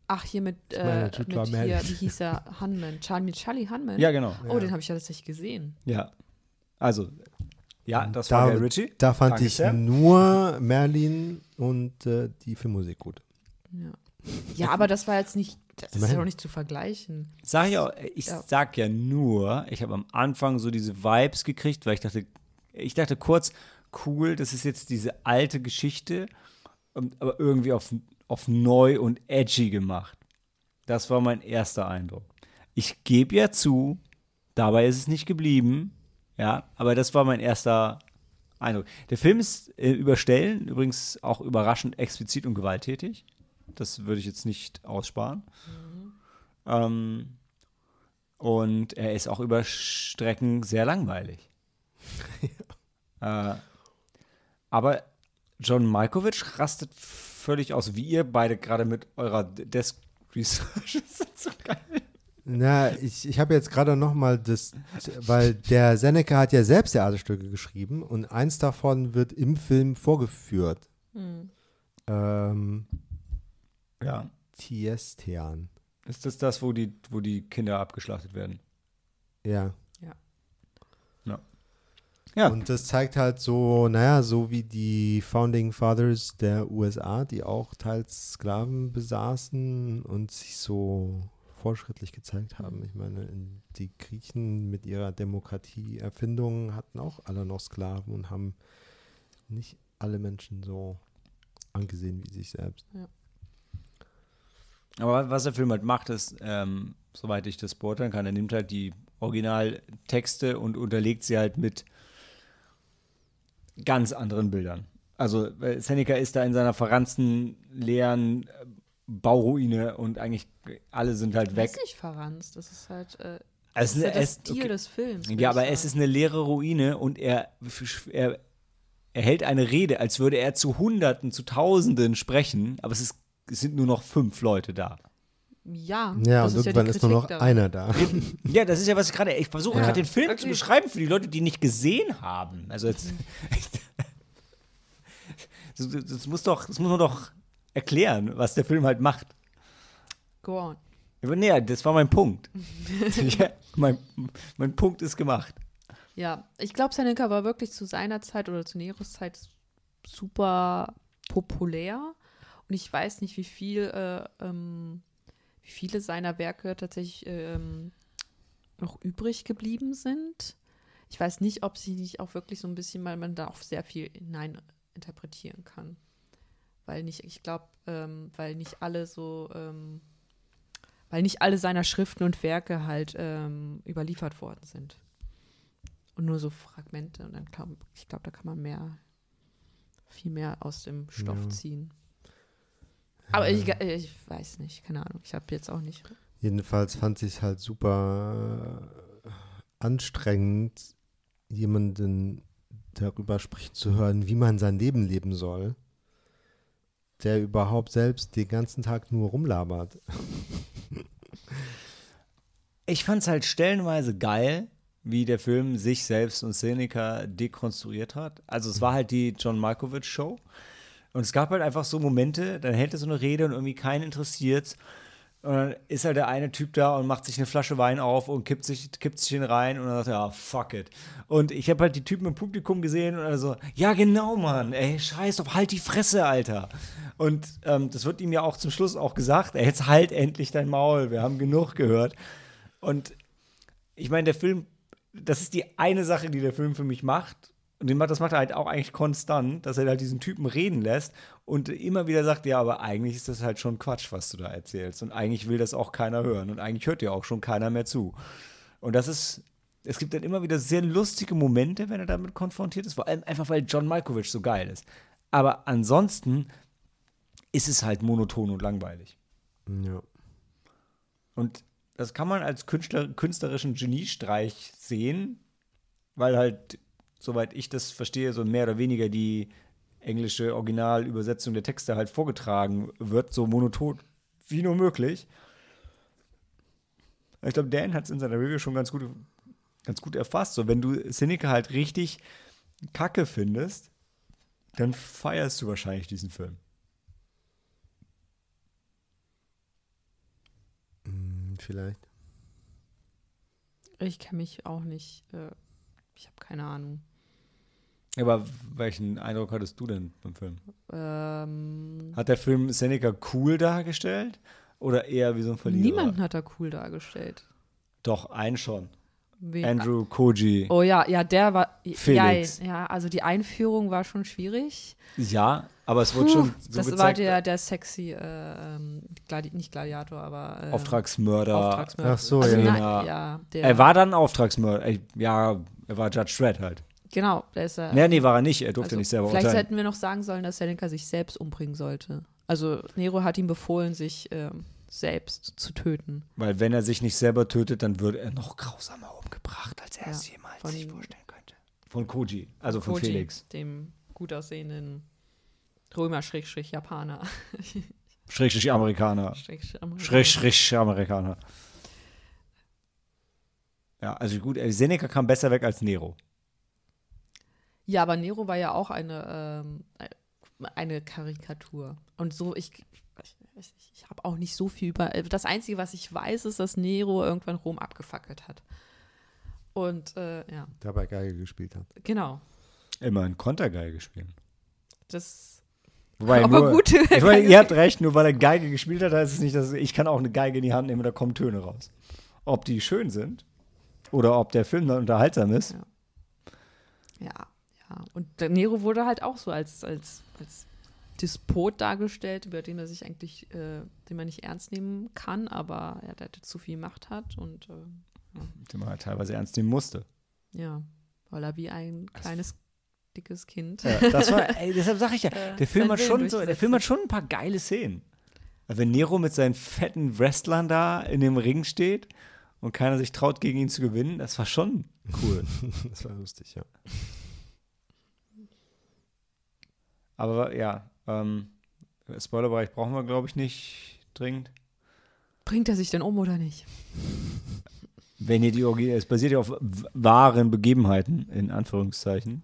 Ach, hier mit. Äh, mit hier, wie hieß er? Hunman. Charlie, mit Charlie Hunman? ja, genau. Oh, Ja. den habe ich ja tatsächlich gesehen. Ja. Also, ja, das Da- war Guy Ritchie. Da fand Danke ich sehr. nur Merlin und äh, die Filmmusik gut. Ja. Ja, aber das war jetzt nicht. Das ist ja auch nicht zu vergleichen. Sag ich auch, ich Ja. sag ja nur, ich habe am Anfang so diese Vibes gekriegt, weil ich dachte, ich dachte kurz, cool, das ist jetzt diese alte Geschichte, aber irgendwie auf, auf neu und edgy gemacht. Das war mein erster Eindruck. Ich gebe ja zu, dabei ist es nicht geblieben, ja, aber das war mein erster Eindruck. Der Film ist äh, über Stellen übrigens auch überraschend explizit und gewalttätig. Das würde ich jetzt nicht aussparen. Ähm, und er ist auch über Strecken sehr langweilig. äh, aber John Malkovich rastet völlig aus, wie ihr beide gerade mit eurer Desk Research. Das ist so geil. Na, ich, ich habe jetzt gerade noch mal das, weil der Seneca hat ja selbst Theaterstücke geschrieben und eins davon wird im Film vorgeführt. Hm. Ähm, Ja. Tiestian. Ist das das, wo die, wo die Kinder abgeschlachtet werden? Ja. Ja. Und das zeigt halt so, naja, so wie die Founding Fathers der USA, die auch teils Sklaven besaßen und sich so fortschrittlich gezeigt haben. Ich meine, in- die Griechen mit ihrer Demokratie-Erfindung hatten auch alle noch Sklaven und haben nicht alle Menschen so angesehen wie sich selbst. Aber was der Film halt macht, ist, ähm, soweit ich das beurteilen kann, er nimmt halt die Originaltexte und unterlegt sie halt mit ganz anderen Bildern. Also weil Seneca ist da in seiner verranzten, leeren äh, Bauruine und eigentlich alle sind halt Das weg. ist nicht verranzt. Das ist halt. Äh, Es das ist eine- der Stil okay. des Films. Ja, aber es ist eine leere Ruine und er, er, er hält eine Rede, als würde er zu Hunderten, zu Tausenden sprechen, aber es, ist, es sind nur noch fünf Leute da. Ja, Ja, das und ist irgendwann ja die ist nur noch daran. einer da. Ja, das ist ja, was ich gerade, ich versuche Ja. gerade den Film zu Okay. beschreiben für die Leute, die nicht gesehen haben. Also jetzt, das, das muss doch, das muss man doch erklären, was der Film halt macht. Go on. Aber nee, das war mein Punkt. ja, mein, mein Punkt ist gemacht. Ja, ich glaube, Seneca war wirklich zu seiner Zeit oder zu Neros Zeit super populär. Und ich weiß nicht, wie viel, äh, ähm, wie viele seiner Werke tatsächlich ähm, noch übrig geblieben sind. Ich weiß nicht, ob sie nicht auch wirklich so ein bisschen, weil man da auch sehr viel hinein interpretieren kann. Weil nicht, ich glaube, ähm, weil nicht alle so, ähm, weil nicht alle seiner Schriften und Werke halt ähm, überliefert worden sind. Und nur so Fragmente. Und dann glaub, ich glaube, da kann man mehr, viel mehr aus dem Stoff Ja. ziehen. Aber ich, ich weiß nicht, keine Ahnung. Ich habe jetzt auch nicht. Jedenfalls fand ich es halt super äh, anstrengend, jemanden darüber sprechen zu hören, wie man sein Leben leben soll, der überhaupt selbst den ganzen Tag nur rumlabert. Ich fand es halt stellenweise geil, wie der Film sich selbst und Seneca dekonstruiert hat. Also es war halt die John Malkovich Show. Und es gab halt einfach so Momente, dann hält er so eine Rede und irgendwie keinen interessiert. Und dann ist halt der eine Typ da und macht sich eine Flasche Wein auf und kippt sich, kippt sich den rein und dann sagt er, ja, fuck it. Und ich habe halt die Typen im Publikum gesehen und so, ja genau, Mann, ey, scheiß auf, halt die Fresse, Alter. Und ähm, das wird ihm ja auch zum Schluss auch gesagt, ey, jetzt halt endlich dein Maul, wir haben genug gehört. Und ich meine, der Film, das ist die eine Sache, die der Film für mich macht. Und das macht er halt auch eigentlich konstant, dass er halt diesen Typen reden lässt und immer wieder sagt, ja, aber eigentlich ist das halt schon Quatsch, was du da erzählst. Und eigentlich will das auch keiner hören. Und eigentlich hört dir auch schon keiner mehr zu. Und das ist, es gibt dann immer wieder sehr lustige Momente, wenn er damit konfrontiert ist, vor allem einfach, weil John Malkovich so geil ist. Aber ansonsten ist es halt monoton und langweilig. Ja. Und das kann man als Künstler, künstlerischen Geniestreich sehen, weil halt, soweit ich das verstehe, so mehr oder weniger die englische Originalübersetzung der Texte halt vorgetragen wird, so monoton wie nur möglich. Ich glaube, Dan hat es in seiner Review schon ganz gut, ganz gut erfasst. So, wenn du Seneca halt richtig kacke findest, dann feierst du wahrscheinlich diesen Film. Hm, Vielleicht. Ich kenne mich auch nicht. Äh, ich habe keine Ahnung. Aber welchen Eindruck hattest du denn beim Film? Ähm, Hat der Film Seneca cool dargestellt oder eher wie so ein Verlierer? niemanden hat er cool dargestellt. Doch, einen schon. Wen- Andrew Koji. Oh ja, ja, der war. Felix. Ja, ja, also die Einführung war schon schwierig. Ja, aber es wurde Puh, schon so das gezeigt. war der, der sexy, äh, Gladi nicht Gladiator, aber äh, Auftragsmörder. Auftragsmörder. Ach so, also, ja. na, ja, der, Er war dann Auftragsmörder. Ja, er war Judge Dredd halt. Genau, der ist er. Nee, nee, war er nicht. Er durfte also, nicht selber Vielleicht urteilen. hätten wir noch sagen sollen, dass Seneca sich selbst umbringen sollte. Also Nero hat ihm befohlen, sich ähm, selbst zu töten. Weil wenn er sich nicht selber tötet, dann wird er noch grausamer umgebracht, als er Ja, es jemals von- sich vorstellen könnte. Von Koji, also von Koji, Felix. Dem gut aussehenden Römer-Japaner. Schrägstrich Amerikaner. Schrägstrich Amerikaner. Ja, also gut, äh, Seneca kam besser weg als Nero. Ja, aber Nero war ja auch eine, ähm, eine Karikatur. Und so, ich, ich, ich, ich habe auch nicht so viel über. äh, Das Einzige, was ich weiß, ist, dass Nero irgendwann Rom abgefackelt hat. Und äh, ja, Dabei Geige gespielt hat. genau. Immerhin Kontergeige spielen. Das. Wobei aber nur, gut. Meine, ihr habt recht, nur weil er Geige gespielt hat, heißt es nicht, dass ich kann auch eine Geige in die Hand nehmen und da kommen Töne raus. Ob die schön sind oder ob der Film dann unterhaltsam ist. Ja. Ja, ja. Und der Nero wurde halt auch so als, als, als Despot dargestellt, über den er sich eigentlich, äh, den man nicht ernst nehmen kann, aber ja, der zu viel Macht hat und äh, Den man halt teilweise ernst nehmen musste. ja, weil er wie ein kleines, dickes Kind. Ja, das war, ey, deshalb sage ich ja, Äh, der Film hat schon so, der Film hat hat. schon ein paar geile Szenen. Also wenn Nero mit seinen fetten Wrestlern da in dem Ring steht und keiner sich traut, gegen ihn zu gewinnen, das war schon cool. Das war lustig, ja. Aber ja, ähm, Spoilerbereich brauchen wir, glaube ich, nicht dringend. Bringt er sich denn um oder nicht? Wenn ihr die Origi es basiert ja auf wahren Begebenheiten, in Anführungszeichen.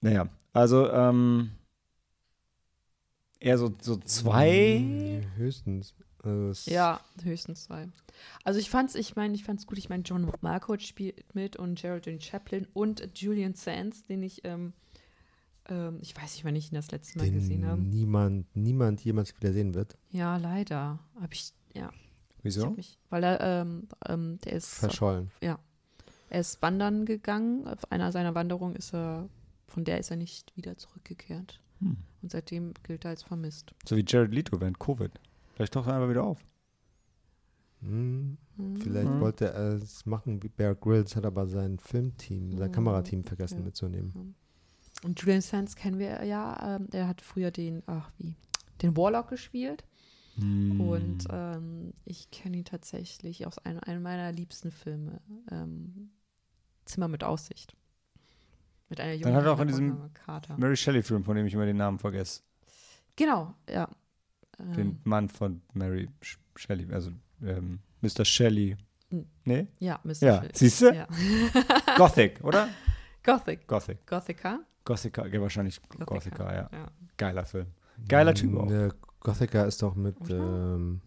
Naja, also, ähm, eher so, so zwei. Hm, Höchstens. Also Ja, höchstens zwei. Also ich fand's, ich meine, ich fand's gut. Ich meine, John Malkovich spielt mit und Geraldine Chaplin und Julian Sands, den ich, ähm, ähm, ich weiß nicht, wann ich ihn das letzte Mal gesehen habe. den niemand, niemand jemals wieder sehen wird. Ja, leider. Hab ich, ja. Ich Wieso? hab mich, weil er, ähm, ähm, der ist, Verschollen. er ist wandern gegangen. Auf einer seiner Wanderungen ist er, von der ist er nicht wieder zurückgekehrt. Hm. Und seitdem gilt er als vermisst. So wie Jared Leto während Covid. Vielleicht taucht er einfach wieder auf. Hm, vielleicht Mhm. wollte er es machen wie Bear Grylls, hat aber sein Filmteam, sein Mhm, Kamerateam vergessen okay. mitzunehmen. Und Julian Sands kennen wir ja. Ähm, der hat früher den, ach wie, den Warlock gespielt. Hm. Und ähm, ich kenne ihn tatsächlich aus einem, einem meiner liebsten Filme. Ähm, Zimmer mit Aussicht. Mit einer jungen hat er auch in diesem Carter. Mary Shelley-Film, von dem ich immer den Namen vergesse. Genau, ja. Den Ähm, Mann von Mary Sh- Shelley, also ähm, Mr. Shelley. Hm. Nee? ja, Mr. Ja, Shelley. siehst du? Ja. Gothic, oder? Gothic. Gothic. Gothica? Gothica, ja, wahrscheinlich Gothica, ja. ja. Geiler Film. Geiler Typ auch. Der Gothica ist doch mit ähm,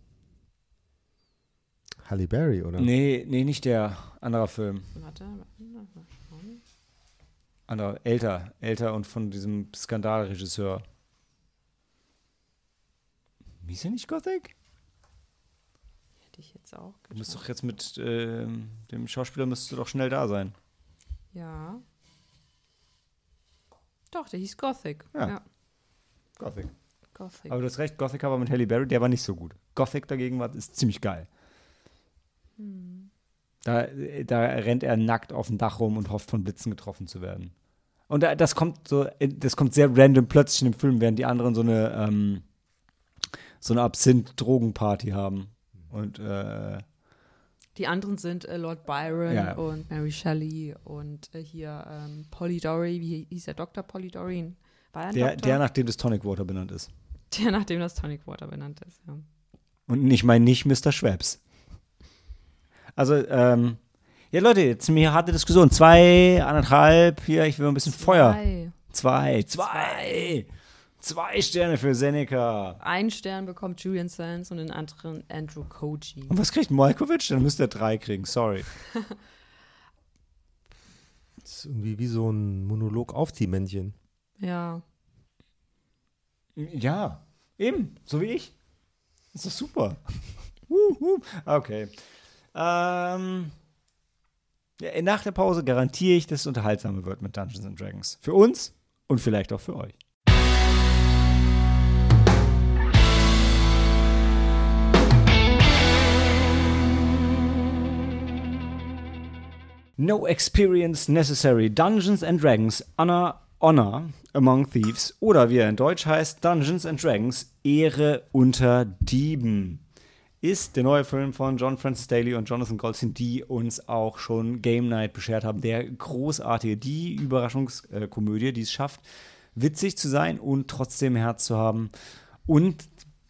Halle Berry, oder? Nee, nee, nicht der. Anderer Film. Warte, warte, schauen. Anderer, älter. Älter und von diesem Skandalregisseur. Wie ist er nicht Gothic? Hätte ich jetzt auch Du musst geschaut. doch jetzt mit ähm, dem Schauspieler müsstest du doch schnell da sein. Ja. Doch, der hieß Gothic. Ja. ja Gothic. Gothic. Aber du hast recht, Gothic war mit Halle Berry, der war nicht so gut. Gothic dagegen war, ist ziemlich geil. Hm. Da, da rennt er nackt auf dem Dach rum und hofft, von Blitzen getroffen zu werden. Und da- das kommt so, das kommt sehr random plötzlich in dem Film, während die anderen so eine, ähm, so eine Absinth-Drogenparty haben. Und äh, Die anderen sind äh, Lord Byron Ja. und Mary Shelley und äh, hier ähm, Polidori, wie hieß der Dr. Polidori? War er der, der, nachdem das Tonic Water benannt ist. der, nachdem das Tonic Water benannt ist. Ja. Und ich meine nicht Mr. Schwabs. Also, ähm, ja, Leute, jetzt eine harte Diskussion. Zwei, anderthalb, hier, ich will ein bisschen Feuer. Zwei. Zwei, zwei. Zwei Sterne für Seneca. Ein Stern bekommt Julian Sands und den anderen Andrew Koji. Und was kriegt Malkovich? Dann müsste er drei kriegen, sorry. Das ist irgendwie wie so ein Monolog-Aufziehmännchen. Ja. Ja, eben, so wie ich. Das ist doch super. Okay. Ähm, ja, nach der Pause garantiere ich, dass es unterhaltsamer wird mit Dungeons and Dragons. Für uns und vielleicht auch für euch. No experience necessary. Dungeons and Dragons Honor, Honor Among Thieves oder wie er in Deutsch heißt, Dungeons and Dragons Ehre unter Dieben ist der neue Film von John Francis Daly und Jonathan Goldstein, die uns auch schon Game Night beschert haben. Der großartige, die Überraschungskomödie, die es schafft, witzig zu sein und trotzdem Herz zu haben. Und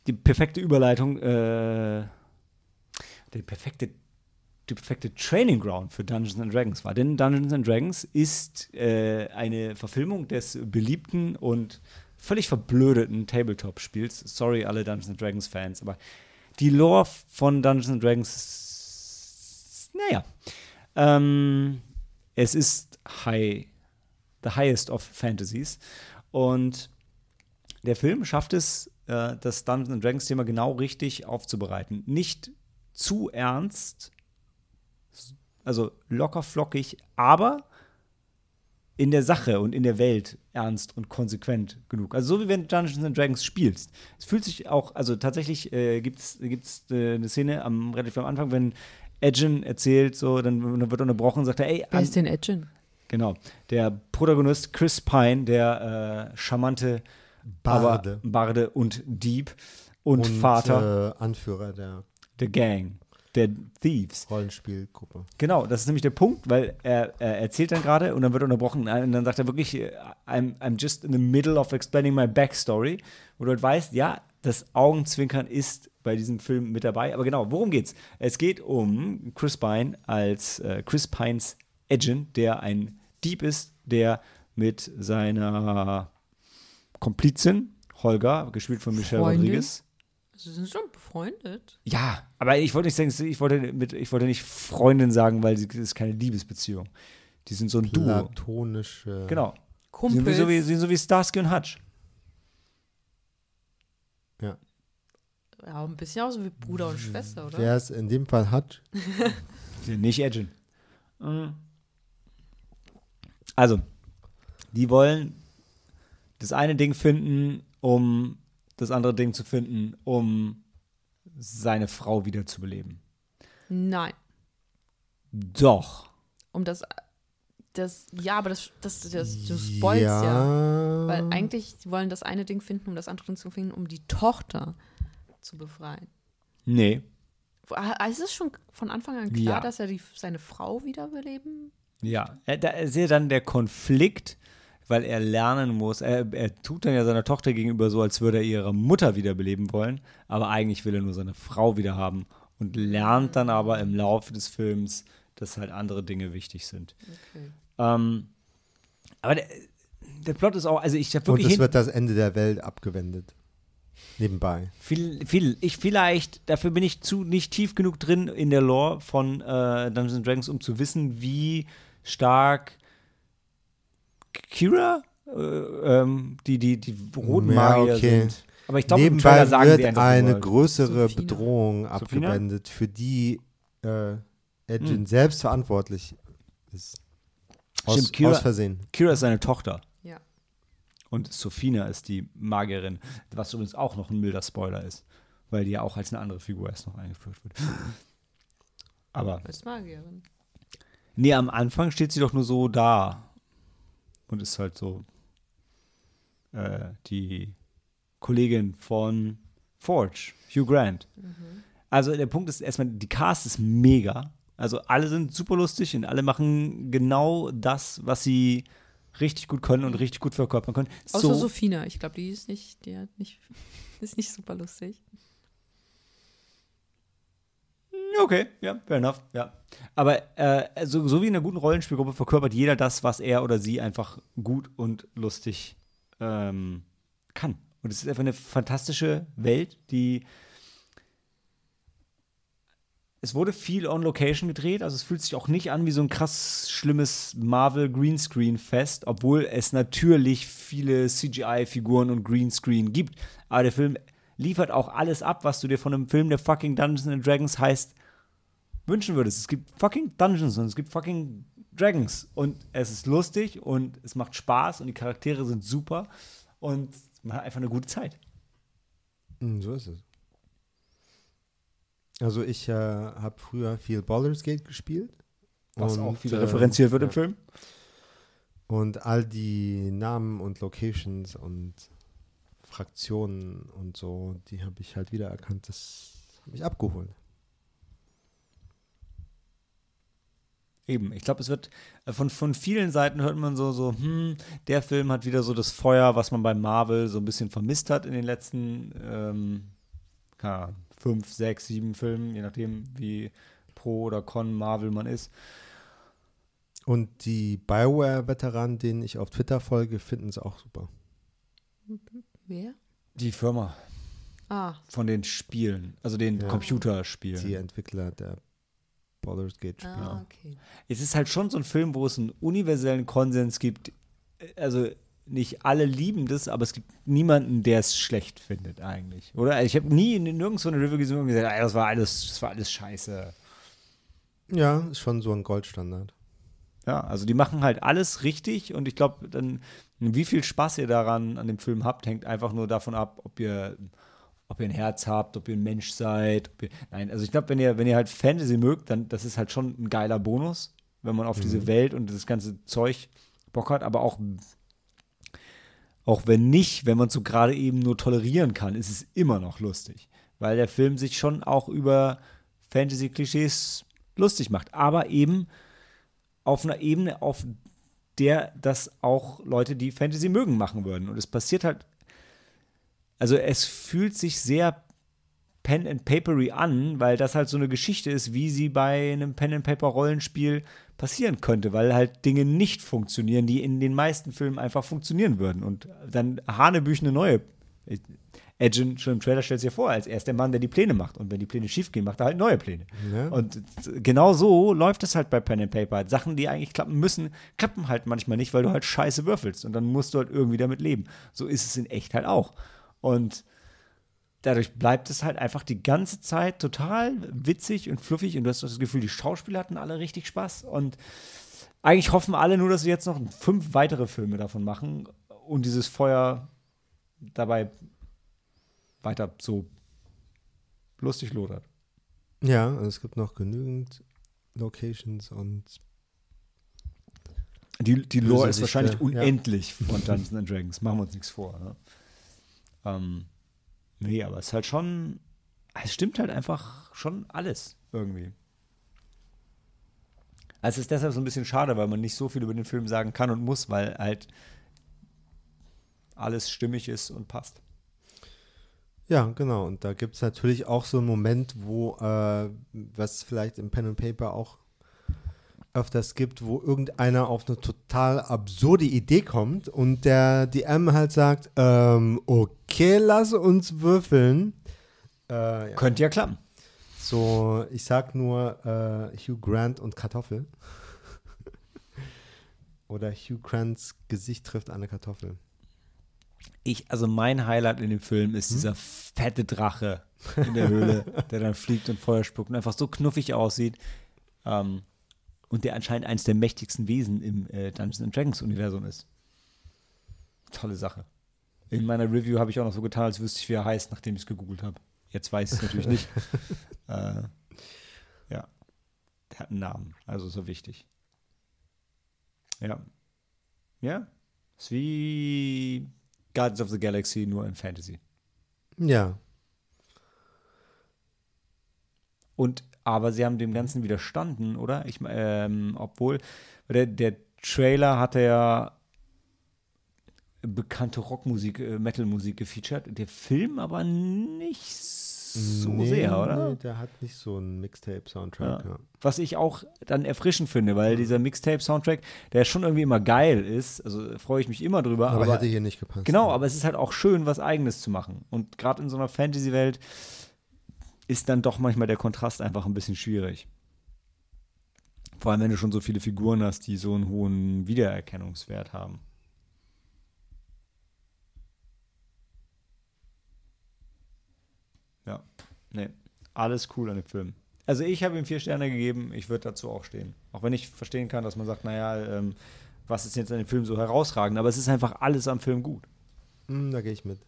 die perfekte Überleitung, äh, der perfekte die perfekte Training Ground für Dungeons and Dragons war. Denn Dungeons and Dragons ist äh, eine Verfilmung des beliebten und völlig verblödeten Tabletop-Spiels. Sorry, alle Dungeons Dragons-Fans, aber die Lore von Dungeons and Dragons, naja, ähm, es ist high, the highest of Fantasies. Und der Film schafft es, äh, das Dungeons Dragons-Thema genau richtig aufzubereiten. Nicht zu ernst, also locker flockig, aber in der Sache und in der Welt ernst und konsequent genug. Also so wie wenn du Dungeons and Dragons spielst. Es fühlt sich auch, also tatsächlich äh, gibt es äh, eine Szene am relativ am Anfang, wenn Edgen erzählt, so, dann, dann wird unterbrochen und sagt er, ey, Wer ist denn Edgen? genau, der Protagonist Chris Pine, der äh, charmante Barde. Barde und Dieb und, Vater Äh, Anführer der der Gang, der Thieves. Rollenspielgruppe. Genau, das ist nämlich der Punkt, weil er, er erzählt dann gerade und dann wird er unterbrochen und dann sagt er wirklich, äh, I'm, I'm just in the middle of explaining my backstory, wo du halt weißt, ja, das Augenzwinkern ist bei diesem Film mit dabei. Aber genau, worum geht's? Es geht um Chris Pine als äh, Chris Pines Agent, der ein Dieb ist, der mit seiner Komplizin, Holger, gespielt von Michelle Freundin? Rodriguez, Sie sind schon befreundet. Ja, aber ich wollte nicht sagen, ich wollte, mit, ich wollte nicht Freundin sagen, weil sie das ist keine Liebesbeziehung. Die sind so ein Duo. Platonische. Genau. Sie sind Kumpels. so wie, sie sind so wie Starsky und Hutch. Ja. Ja, ein bisschen auch so wie Bruder und Schwester, oder? Wer es in dem Fall sind Nicht edgen. Also, die wollen das eine Ding finden, um das andere Ding zu finden, um seine Frau wiederzubeleben. Nein. Doch. Um das. das ja, aber das, das, das, du spoilst ja. ja. Weil eigentlich wollen das eine Ding finden, um das andere Ding zu finden, um die Tochter zu befreien. Nee. Ah, Ist es schon von Anfang an klar, Ja. dass er die, seine Frau wiederbeleben? Ja, er- da ist ja dann der Konflikt, weil er lernen muss. Er, er tut dann ja seiner Tochter gegenüber so, als würde er ihre Mutter wiederbeleben wollen, aber eigentlich will er nur seine Frau wieder haben und lernt dann aber im Laufe des Films, dass halt andere Dinge wichtig sind. Okay. Ähm, aber der, der Plot ist auch, also ich habe Und wirklich es hin, wird das Ende der Welt abgewendet. Nebenbei. viel, viel, ich vielleicht, dafür bin ich zu nicht tief genug drin in der Lore von äh, Dungeons and Dragons, um zu wissen, wie stark Kira, äh, ähm, die, die, die roten Ja, Magier okay. sind. Aber ich glaube, im Nebenbei sagen sie wird eine größere Sophina. Bedrohung abgewendet, für die äh, Edgin Hm. selbst verantwortlich ist. Aus, Stimmt, Kira- aus Versehen. Kira ist seine Tochter. Ja. Und Sophina ist die Magierin, was übrigens auch noch ein milder Spoiler ist, weil die ja auch als eine andere Figur erst noch eingeführt wird. Aber Als Magierin. nee, am Anfang steht sie doch nur so da und ist halt so äh, die Kollegin von Forge, Hugh Grant. Also der Punkt ist erstmal, die Cast ist mega. Also alle sind super lustig und alle machen genau das, was sie richtig gut können und richtig gut verkörpern können. Außer so, Sophina. Ich glaube, die ist nicht, die hat nicht, ist nicht super lustig. Okay, ja, fair enough, ja. Aber äh, also, so wie in einer guten Rollenspielgruppe verkörpert jeder das, was er oder sie einfach gut und lustig ähm, kann. Und es ist einfach eine fantastische Welt, die es wurde viel on Location gedreht, also es fühlt sich auch nicht an wie so ein krass schlimmes Marvel Greenscreen Fest, obwohl es natürlich viele CGI-Figuren und Greenscreen gibt. Aber der Film liefert auch alles ab, was du dir von einem Film, der fucking Dungeons and Dragons heißt, wünschen würdest. Es gibt fucking Dungeons und es gibt fucking Dragons und es ist lustig und es macht Spaß und die Charaktere sind super und man hat einfach eine gute Zeit. Hm, so ist es. Also ich äh, habe früher viel Baldur's Gate gespielt. Was auch Und, viel äh, referenziert wird im ja. Film. Und all die Namen und Locations und Fraktionen und so, die habe ich halt wiedererkannt. Das hat mich abgeholt. Eben, ich glaube, es wird äh, von, von vielen Seiten hört man so, so, hm, der Film hat wieder so das Feuer, was man bei Marvel so ein bisschen vermisst hat in den letzten ähm, keine Ahnung, fünf, sechs, sieben Filmen, je nachdem, wie pro oder con Marvel man ist. Und die Bioware-Veteranen, denen ich auf Twitter folge, finden es auch super. Wer? Die Firma Ah, von den Spielen, also den Ja. Computerspielen. Die Entwickler der Baldur's Gate-Spiele. ah okay. es ist halt schon so ein Film, wo es einen universellen Konsens gibt. Also nicht alle lieben das, aber es gibt niemanden, der es schlecht findet eigentlich. Oder? Also Ich habe nie nirgendwo eine Review gesehen und gesagt, "Ey, das war alles, das war alles scheiße. Ja, ist schon so ein Goldstandard. Ja, also die machen halt alles richtig und ich glaube, dann, wie viel Spaß ihr daran an dem Film habt, hängt einfach nur davon ab, ob ihr, ob ihr ein Herz habt, ob ihr ein Mensch seid. Ob ihr, nein, also ich glaube, wenn ihr, wenn ihr halt Fantasy mögt, dann das ist halt schon ein geiler Bonus, wenn man auf diese Welt und das ganze Zeug Bock hat, aber auch auch wenn nicht, wenn man es so gerade eben nur tolerieren kann, ist es immer noch lustig. Weil der Film sich schon auch über Fantasy-Klischees lustig macht. Aber eben auf einer Ebene, auf der das auch Leute, die Fantasy mögen, machen würden. Und es passiert halt, also es fühlt sich sehr Pen and Papery an, weil das halt so eine Geschichte ist, wie sie bei einem Pen and Paper Rollenspiel passieren könnte, weil halt Dinge nicht funktionieren, die in den meisten Filmen einfach funktionieren würden und dann Hanebüchen eine neue Edge schon im Trailer stellt sich ja vor, als er ist der Mann, der die Pläne macht. Und wenn die Pläne schief gehen, macht er halt neue Pläne. Ja. Und genau so läuft es halt bei Pen and Paper. Sachen, die eigentlich klappen müssen, klappen halt manchmal nicht, weil du halt scheiße würfelst. Und dann musst du halt irgendwie damit leben. So ist es in echt halt auch. Und dadurch bleibt es halt einfach die ganze Zeit total witzig und fluffig. Und du hast das Gefühl, die Schauspieler hatten alle richtig Spaß. Und eigentlich hoffen alle nur, dass sie jetzt noch fünf weitere Filme davon machen und dieses Feuer dabei weiter so lustig lodert. Ja, also es gibt noch genügend Locations und Die, die Lore ist wahrscheinlich ja. unendlich von Dungeons and Dragons. Machen wir uns nichts vor. Ne? Ähm, nee, aber es ist halt schon, es stimmt halt einfach schon alles irgendwie. Also es ist deshalb so ein bisschen schade, weil man nicht so viel über den Film sagen kann und muss, weil halt alles stimmig ist und passt. Ja, genau. Und da gibt es natürlich auch so einen Moment, wo, äh, was vielleicht im Pen and Paper auch öfters gibt, wo irgendeiner auf eine total absurde Idee kommt und der DM halt sagt, ähm, okay, lass uns würfeln. Äh, ja. Könnte ja klappen. So, ich sag nur äh, Hugh Grant und Kartoffel. Oder Hugh Grants Gesicht trifft eine Kartoffel. Ich, also mein Highlight in dem Film ist dieser fette Drache in der Höhle, der dann fliegt und Feuer spuckt und einfach so knuffig aussieht. Ähm, und der anscheinend eines der mächtigsten Wesen im äh, Dungeons and Dragons Universum ist. Tolle Sache. In meiner Review habe ich auch noch so getan, als wüsste ich, wie er heißt, nachdem ich es gegoogelt habe. Jetzt weiß ich es natürlich nicht. äh, ja. Der hat einen Namen, also so wichtig. Ja. Ja. Ist wie Guardians of the Galaxy, nur in Fantasy. Ja, Und aber sie haben dem Ganzen widerstanden, oder? Ich, ähm, obwohl der, der Trailer hatte ja bekannte Rockmusik, äh, Metalmusik gefeatured. Der Film aber nicht so Nee, sehr, oder? Nee, der hat nicht so einen Mixtape-Soundtrack. Ja. Was ich auch dann erfrischend finde, weil dieser Mixtape-Soundtrack, der schon irgendwie immer geil ist, also freue ich mich immer drüber. Aber, Aber, hätte hier nicht gepasst. genau, aber es ist halt auch schön, was Eigenes zu machen. Und gerade in so einer Fantasy-Welt ist dann doch manchmal der Kontrast einfach ein bisschen schwierig. Vor allem, wenn du schon so viele Figuren hast, die so einen hohen Wiedererkennungswert haben. Ja, nee, alles cool an dem Film. Also ich habe ihm vier Sterne gegeben, ich würde dazu auch stehen. Auch wenn ich verstehen kann, dass man sagt, naja, ähm, was ist jetzt an dem Film so herausragend, aber es ist einfach alles am Film gut. Hm, da gehe ich mit.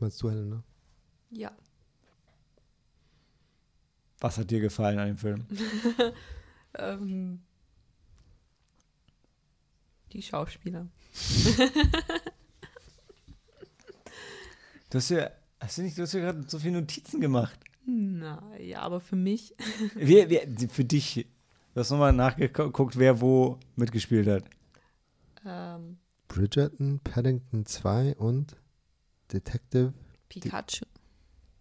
Was meinst du, Helena? Ja. Was hat dir gefallen an dem Film? Ähm, die Schauspieler. Du hast ja, hast du nicht, du hast ja gerade so viele Notizen gemacht. Na, ja, aber für mich. Wir, wir, für dich, du hast nochmal nachgeguckt, wer wo mitgespielt hat. Ähm, Bridgerton, Paddington 2 und Detective. Pikachu.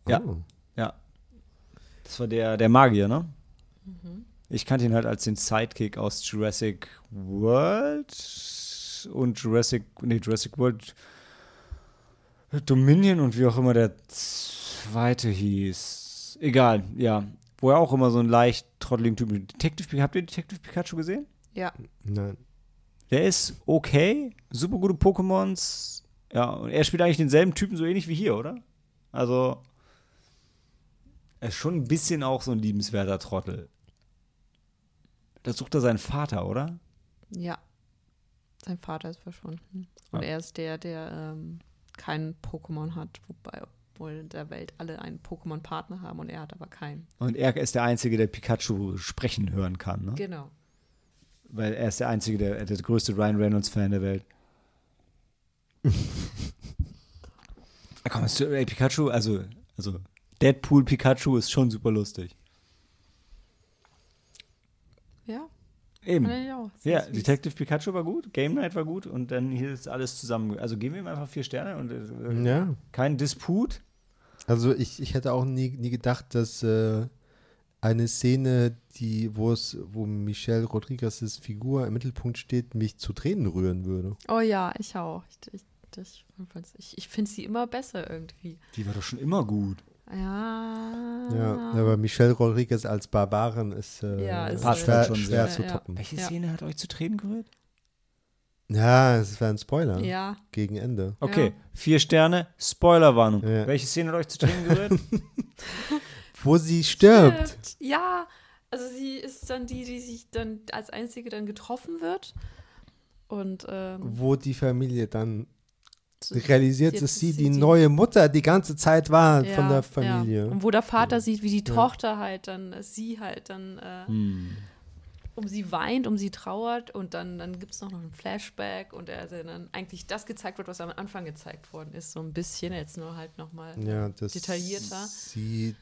Ja. Oh. Ja. Das war der, der Magier, ne? Ich kannte ihn halt als den Sidekick aus Jurassic World und Jurassic, nee, Jurassic World Dominion und wie auch immer der zweite hieß. Egal, ja. Wo er auch immer so einen leicht trotteligen Typen. Detective Pikachu, habt ihr Detective Pikachu gesehen? Ja. Nein. Der ist okay, super gute Pokémons. Ja, und er spielt eigentlich denselben Typen so ähnlich wie hier, oder? Also, er ist schon ein bisschen auch so ein liebenswerter Trottel. Da sucht er seinen Vater, oder? Ja. Sein Vater ist verschwunden. Und Ja. er ist der, der ähm, keinen Pokémon hat, wobei wohl in der Welt alle einen Pokémon-Partner haben und er hat aber keinen. Und er ist der Einzige, der Pikachu sprechen hören kann, ne? Genau. Weil er ist der Einzige, der, der größte Ryan Reynolds-Fan der Welt. Komm, ey, Pikachu, also, also Deadpool Pikachu ist schon super lustig. Ja, Eben. Ja, süß. Detective Pikachu war gut, Game Night war gut und dann hier ist alles zusammen. Also geben wir ihm einfach vier Sterne und äh, Ja. kein Disput. Also ich, ich hätte auch nie, nie gedacht, dass äh, eine Szene, die, wo es, wo Michelle Rodriguez's Figur im Mittelpunkt steht, mich zu Tränen rühren würde. Oh ja, ich auch. Ich, ich, ich, ich, ich finde sie immer besser irgendwie. Die war doch schon immer gut. Ja. Ja, aber Michelle Rodriguez als Barbarin ist, äh, Ja, ist Passt schwer, halt schon schwer sehr. zu Ja, toppen. Welche Ja. Szene hat euch zu Tränen gerührt? Ja, es wäre ein Spoiler Ja. gegen Ende. Okay, Ja. vier Sterne, Spoilerwarnung. Ja. Welche Szene hat euch zu Tränen gerührt? Wo sie stirbt. Ja, also sie ist dann die, die sich dann als einzige dann getroffen wird. Und ähm, Wo die Familie dann realisiert, dass sie ist die neue Mutter die ganze Zeit war Ja, von der Ja. Familie. Und wo der Vater sieht, wie die Ja. Tochter halt dann, äh, sie halt dann äh, hm. um sie weint, um sie trauert und dann, dann gibt es noch einen Flashback und er dann eigentlich das gezeigt wird, was am Anfang gezeigt worden ist, so ein bisschen, jetzt nur halt nochmal. Ja, das Detaillierter. sie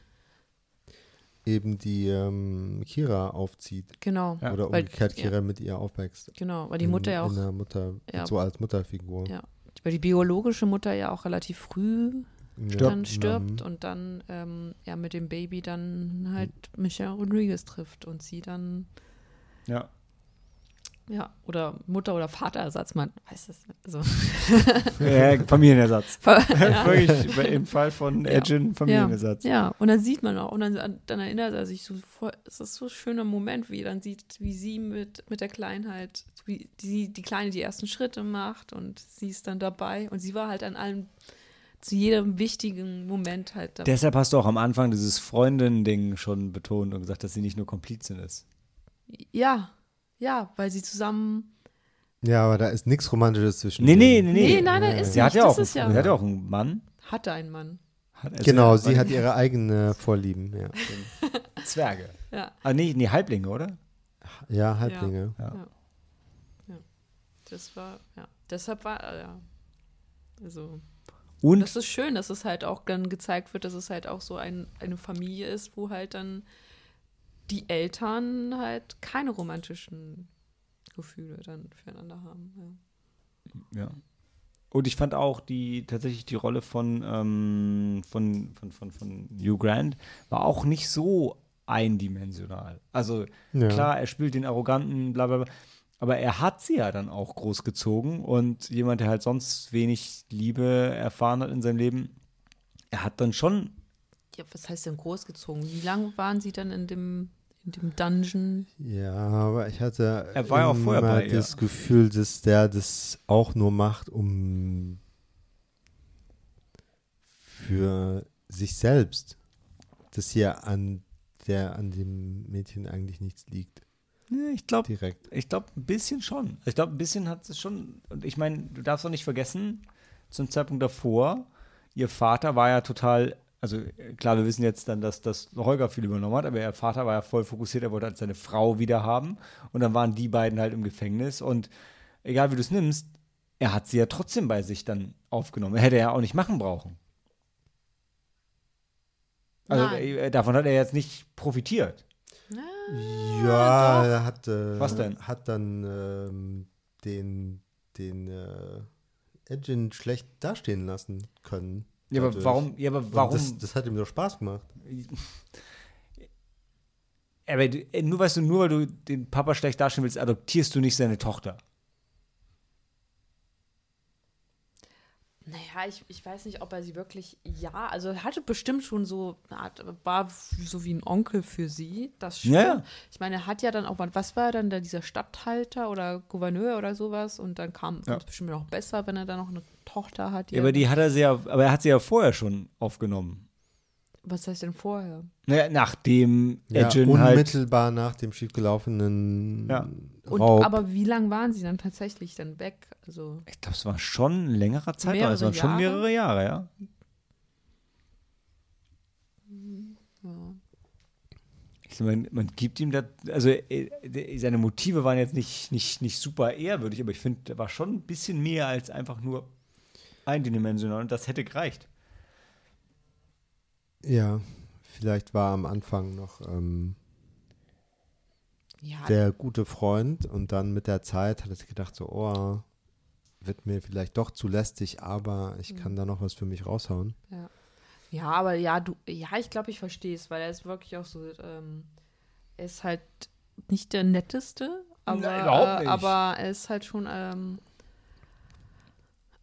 eben die ähm, Kira aufzieht. Genau, Ja. Oder weil- umgekehrt ja. Kira mit ihr aufwächst. genau, weil die In- Mutter ja auch, In der Mutter, Ja. so als Mutterfigur. Ja. Weil die biologische Mutter ja auch relativ früh Ja. dann stirbt Mhm. und dann ähm, ja mit dem Baby dann halt Michelle Rodriguez trifft und sie dann Ja. ja oder Mutter oder Vaterersatz man weiß es nicht. Also, Äh, Familienersatz. ja. Wirklich im Fall von Ja. Edgin Familienersatz. Ja, und dann sieht man auch, und dann, dann erinnert er sich so voll, es ist so ein schöner Moment, wie er dann sieht, wie sie mit, mit der Kleinen halt, wie die, die Kleine die ersten Schritte macht und sie ist dann dabei und sie war halt an allem, zu jedem wichtigen Moment halt dabei. Deshalb hast du auch am Anfang dieses Freundin-Ding schon betont und gesagt, dass sie nicht nur Komplizin ist. Ja, ja, weil sie zusammen, Ja, aber da ist nichts Romantisches zwischen Nee, nee, nee, nee. Nee, nein, nein, ist Sie hat nicht, ja das auch, einen, ist ja- sie hat ja auch einen Mann. hatte ein Mann. Hat, also Genau, ja, sie hat ihre eigene Vorlieben. Ja, Zwerge. Ja, Ah, nee, nee, Halblinge, oder? ja Halblinge. Das war, ja, deshalb war, äh, ja, also. Und das ist schön, dass es halt auch dann gezeigt wird, dass es halt auch so ein, eine Familie ist, wo halt dann die Eltern halt keine romantischen Gefühle dann füreinander haben. Ja. Ja. Und ich fand auch die tatsächlich die Rolle von, ähm, von, von, von, von Hugh Grant war auch nicht so eindimensional. Also Ja. klar, er spielt den arroganten, bla bla bla. Aber er hat sie ja dann auch großgezogen und jemand, der halt sonst wenig Liebe erfahren hat in seinem Leben, er hat dann schon, ja, was heißt denn großgezogen? Wie lange waren sie dann in dem, in dem Dungeon? Ja, aber ich hatte Er war ja auch vorher immer bei ihr. das Gefühl, dass der das auch nur macht, um für sich selbst, dass hier an der an dem Mädchen eigentlich nichts liegt. Ich glaube. Ich glaube, ein bisschen schon. Ich glaube, ein bisschen hat es schon. Und ich meine, du darfst auch nicht vergessen, zum Zeitpunkt davor, ihr Vater war ja total. Also klar, wir wissen jetzt dann, dass das Holger viel übernommen hat, aber ihr Vater war ja voll fokussiert, er wollte halt seine Frau wieder haben. Und dann waren die beiden halt im Gefängnis. Und egal wie du es nimmst, er hat sie ja trotzdem bei sich dann aufgenommen. Hätte er ja auch nicht machen brauchen. Also Nein. äh, davon hat er jetzt nicht profitiert. Ja, er hat, äh, Was denn? hat dann ähm, den, den äh, Edgin schlecht dastehen lassen können. Ja, aber dadurch. warum? Ja, aber Und warum? Das, das hat ihm doch Spaß gemacht. Aber du, äh, nur weißt du, nur weil du den Papa schlecht darstellen willst, adoptierst du nicht seine Tochter. Naja, ich, ich weiß nicht, ob er sie wirklich, ja, also er hatte bestimmt schon so, eine Art, war so wie ein Onkel für sie, das stimmt. Ja, ja. Ich meine, er hat ja dann auch mal, was war er dann da, dieser Stadthalter oder Gouverneur oder sowas und dann kam Ja. es bestimmt noch besser, wenn er dann noch eine Tochter hat. Ja, aber die hat er sehr, aber er hat sie ja vorher schon aufgenommen. Was heißt denn vorher? Naja, nachdem Ja, halt. unmittelbar nach dem schiefgelaufenen Ja. Und, Raub. aber wie lange waren sie dann tatsächlich dann weg? Also, Ich glaube, es war schon ein längerer Zeitraum. Es Mehrere waren schon Jahre? mehrere Jahre, ja. ja. Ich meine, man gibt ihm das, also äh, seine Motive waren jetzt nicht, nicht, nicht super ehrwürdig, aber ich finde, der war schon ein bisschen mehr als einfach nur eindimensional und das hätte gereicht. Ja, vielleicht war am Anfang noch ähm, ja, der gute Freund und dann mit der Zeit hat er sich gedacht, so, oh, wird mir vielleicht doch zu lästig, aber ich Mhm. kann da noch was für mich raushauen. Ja, aber ja, du, ja, ich glaube, ich verstehe es, weil er ist wirklich auch so, ähm, er ist halt nicht der netteste, aber, Nein, äh, aber er ist halt schon, ähm,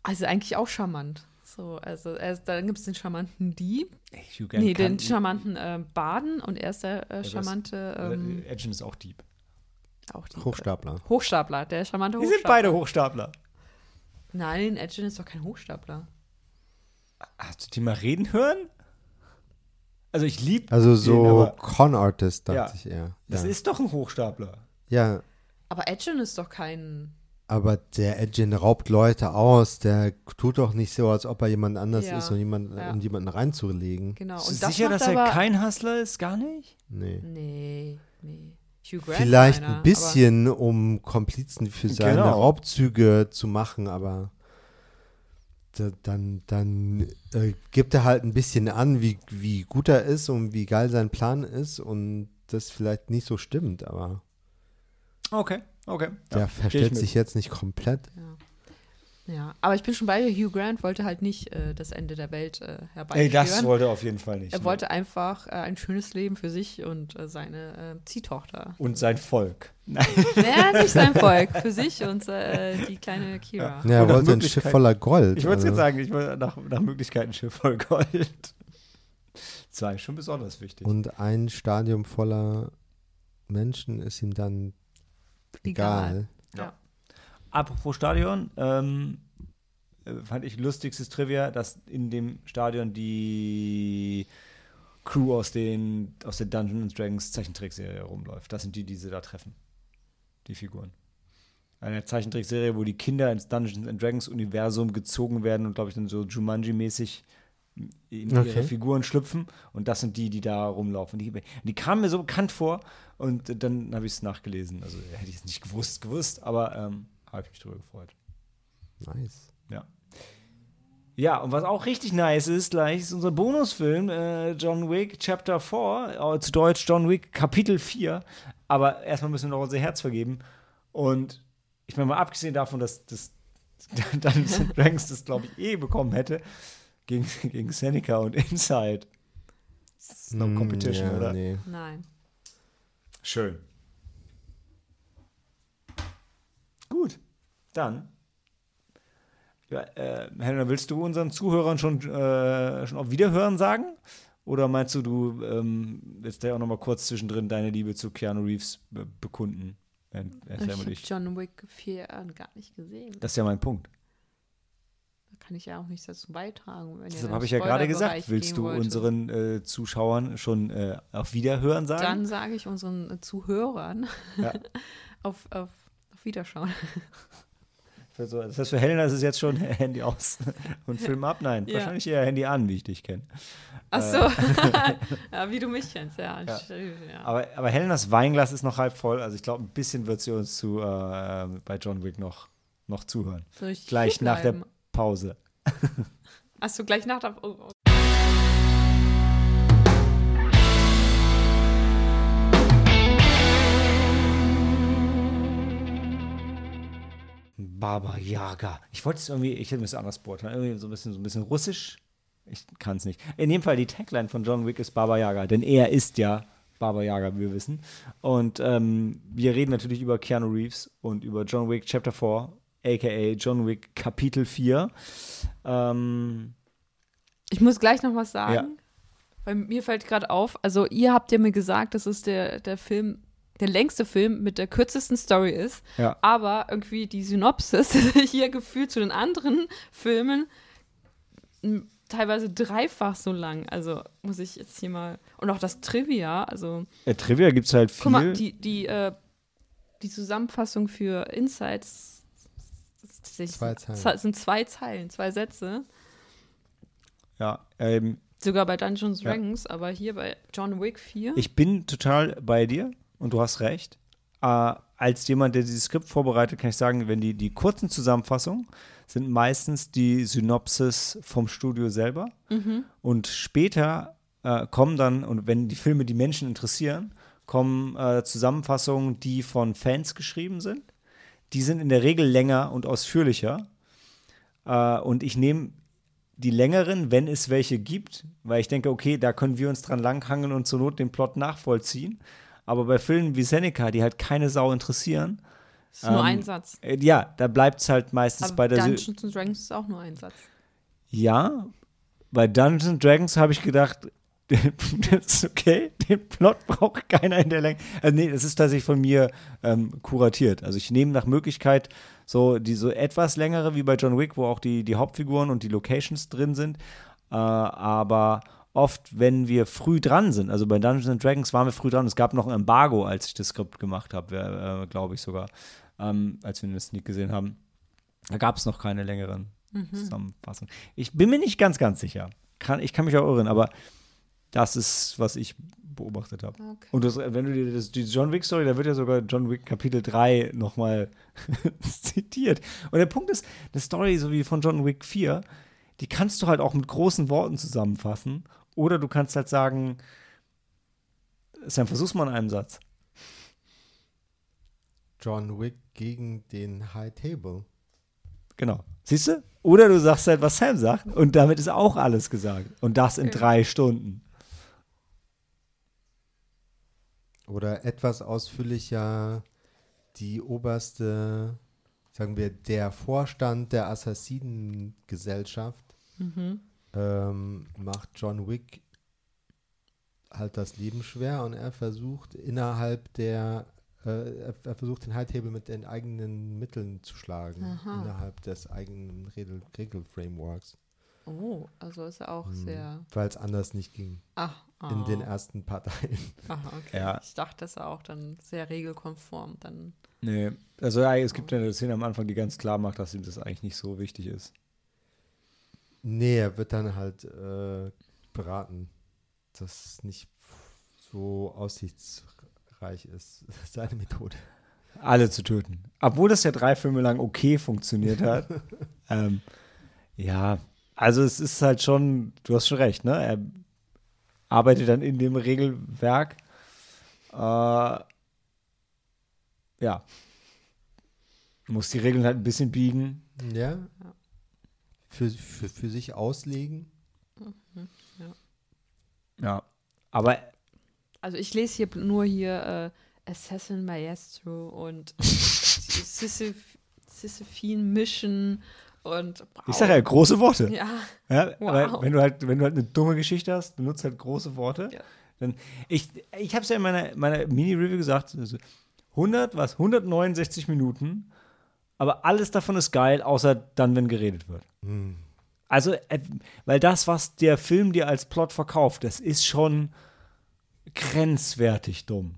also eigentlich auch charmant. So, also er ist, dann gibt es den charmanten Dieb, Hugh Grant nee, kann- den charmanten ähm, Baden und er ist der äh, charmante, ähm, Edgen ist auch Dieb. auch die Hochstapler. Hochstapler, der charmante Die Hochstapler. sind beide Hochstapler. Nein, Edgen ist doch kein Hochstapler. Hast du die mal reden hören? Also ich liebe Also so Con-Artist, dachte Ja. ich eher. das ja. ist doch ein Hochstapler. ja, Aber Edgen ist doch kein, aber der Edgin raubt Leute aus. Der tut doch nicht so, als ob er jemand anders Ja. ist, um, jemand, Ja. um jemanden reinzulegen. genau. Bist Und du das sicher, dass er aber, kein Hustler ist? Gar nicht? Nee. Nee, nee. Hugh Grant Vielleicht einer, ein bisschen, um Komplizen für seine Genau. Raubzüge zu machen, aber da, dann, dann äh, gibt er halt ein bisschen an, wie, wie gut er ist und wie geil sein Plan ist und das vielleicht nicht so stimmt, aber Okay, okay. der Ja, verstellt sich jetzt nicht komplett. Aber, ja. ja, aber ich bin schon bei dir. Hugh Grant wollte halt nicht äh, das Ende der Welt äh, Ey, herbeiführen. das wollte er auf jeden Fall nicht. er ne? wollte einfach äh, ein schönes Leben für sich und äh, seine äh, Ziehtochter. Und sein Volk. Nein. Naja, nicht sein Volk, für sich und äh, die kleine Kira. Ja, er wollte ein Schiff Möglichkeit- voller Gold. Ich wollte es also. jetzt sagen, ich wollte nach, nach Möglichkeiten Schiff voll Gold. Das war schon besonders wichtig. Und ein Stadium voller Menschen ist ihm dann egal. Apropos Stadion, ähm, äh, fand ich lustigstes Trivia, dass in dem Stadion die Crew aus, den, aus der Dungeons Dragons Zeichentrickserie rumläuft. Das sind die, die sie da treffen. Die Figuren. Eine Zeichentrickserie, wo die Kinder ins Dungeons and Dragons Universum gezogen werden und, glaube ich, dann so Jumanji-mäßig in ihre Okay. Figuren schlüpfen. Und das sind die, die da rumlaufen. Die, die kamen mir so bekannt vor und dann habe ich es nachgelesen. Also hätte ich es nicht gewusst, gewusst, aber ähm, habe ich mich drüber gefreut. Nice. Ja. Ja, und was auch richtig nice ist, gleich ist unser Bonusfilm äh, John Wick Chapter 4, äh, zu Deutsch John Wick Kapitel 4. Aber erstmal müssen wir noch unser Herz vergeben. Und ich meine mal, abgesehen davon, dass das Dungeons and Dragons das, glaube ich, eh bekommen hätte, gegen, gegen Seneca und Inside. Das ist no Mm, competition, ja, oder? Nee. Nein. Schön. Gut, dann. Ja, äh, Helena, willst du unseren Zuhörern schon, äh, schon auf Wiederhören sagen? Oder meinst du, du ähm, willst da auch noch mal kurz zwischendrin deine Liebe zu Keanu Reeves be bekunden? Während Ich habe John Wick 4 gar nicht gesehen. Das ist ja mein Punkt. Kann ich ja auch nichts dazu beitragen. Deshalb habe ich ja gerade gesagt, willst du unseren äh, Zuschauern schon äh, auf Wiederhören sagen? Dann sage ich unseren äh, Zuhörern Ja. auf, auf, auf Wiederschauen. So, das heißt, für Helena ist es jetzt schon Handy aus und Film ab? Nein, Ja. wahrscheinlich eher Handy an, wie ich dich kenne. Ach so. ja, wie du mich kennst, ja. Ja. Aber, aber Helenas Weinglas ist noch halb voll. Also ich glaube, ein bisschen wird sie uns zu, äh, bei John Wick noch, noch zuhören. Gleich nach der Pause. Achso, gleich nach der. Oh, oh. Baba Yaga. Ich wollte es irgendwie, ich hätte mir das anders beurteilen. Irgendwie so ein bisschen, so ein bisschen russisch. Ich kann es nicht. In jedem Fall, die Tagline von John Wick ist Baba Yaga, denn er ist ja Baba Yaga, wie wir wissen. Und ähm, wir reden natürlich über Keanu Reeves und über John Wick Chapter 4, aka John Wick Kapitel 4. Ähm, Ich muss gleich noch was sagen. Ja. Weil mir fällt gerade auf, also ihr habt ja mir gesagt, dass es der, der Film, der längste Film mit der kürzesten Story ist. Ja. Aber irgendwie die Synopsis hier gefühlt zu den anderen Filmen teilweise dreifach so lang. Also muss ich jetzt hier mal. Und auch das Trivia, also äh, Trivia gibt es halt viel. guck mal, die, die, äh, die Zusammenfassung für Insights tatsächlich- Zwei Zeilen. sind zwei Zeilen, zwei Sätze. ja, ähm, Sogar bei Dungeons Ja. Dragons, aber hier bei John Wick 4. Ich bin total bei dir und du hast recht. Äh, als jemand, der dieses Skript vorbereitet, kann ich sagen, wenn die, die kurzen Zusammenfassungen sind meistens die Synopsis vom Studio selber. Und später äh, kommen dann, und wenn die Filme die Menschen interessieren, kommen äh, Zusammenfassungen, die von Fans geschrieben sind. Die sind in der Regel länger und ausführlicher. Äh, und ich nehme die längeren, wenn es welche gibt, weil ich denke, okay, da können wir uns dran langhangeln und zur Not den Plot nachvollziehen. Aber bei Filmen wie Seneca, die halt keine Sau interessieren, Das ist nur Ähm, ein Satz. äh, ja, da bleibt es halt meistens Aber bei der. Dungeons and Dragons ist auch nur ein Satz. Ja, bei Dungeons and Dragons habe ich gedacht, das ist okay, den Plot braucht keiner in der Länge. Also nee, das ist tatsächlich von mir ähm, kuratiert. Also ich nehme nach Möglichkeit so die so etwas längere wie bei John Wick, wo auch die, die Hauptfiguren und die Locations drin sind. Äh, aber oft, wenn wir früh dran sind, also bei Dungeons and Dragons waren wir früh dran, es gab noch ein Embargo, als ich das Skript gemacht habe, äh, glaube ich sogar, ähm, als wir den Sneak gesehen haben. Da gab es noch keine längeren Zusammenfassungen. Ich bin mir nicht ganz, ganz sicher. Kann, ich kann mich auch irren, aber das ist, was ich beobachtet habe. Okay. Und das, wenn du dir das, die John Wick Story, da wird ja sogar John Wick Kapitel 3 nochmal zitiert. Und der Punkt ist, eine Story, so wie von John Wick 4, die kannst du halt auch mit großen Worten zusammenfassen. Oder du kannst halt sagen, Sam, versuch's mal in einem Satz. John Wick gegen den High Table. Genau. Siehst du? Oder du sagst halt, was Sam sagt. Und damit ist auch alles gesagt. Und das in Okay. drei Stunden. Oder etwas ausführlicher die oberste, sagen wir, der Vorstand der Assassinengesellschaft Mhm. ähm, macht John Wick halt das Leben schwer und er versucht innerhalb der, äh, er, er versucht den Table mit den eigenen Mitteln zu schlagen, Aha. innerhalb des eigenen Regel- Regelframeworks, Oh, also ist er auch Mhm. sehr. weil es anders nicht ging Ach, in ah. den ersten paar Teilen. Aha, okay. Ja. Ich dachte, das ist auch dann sehr regelkonform. Dann. Nee. Also ja, es gibt ja eine Szene am Anfang, die ganz klar macht, dass ihm das eigentlich nicht so wichtig ist. Nee, er wird dann halt äh, beraten, dass es nicht so aussichtsreich ist, seine Methode. Alle zu töten. Obwohl das ja drei Filme lang okay funktioniert hat. ähm, ja, also es ist halt schon, du hast schon recht, ne? Er arbeitet dann in dem Regelwerk. Äh, ja. Muss die Regeln halt ein bisschen biegen. Ja. Für, für, für sich auslegen. Ja. Aber Also ich lese hier nur hier äh, Assassin Maestro und Sisyph Sisyphine Mission und ich sage ja große Worte. ja, Ja, Wow. weil wenn du halt, wenn du halt eine dumme Geschichte hast, benutzt halt große Worte. Ja. Dann, ich ich habe es ja in meiner, meiner Mini-Review gesagt, also 100, was, 169 Minuten, aber alles davon ist geil, außer dann, wenn geredet wird. Hm. Also, äh, weil das, was der Film dir als Plot verkauft, das ist schon grenzwertig dumm.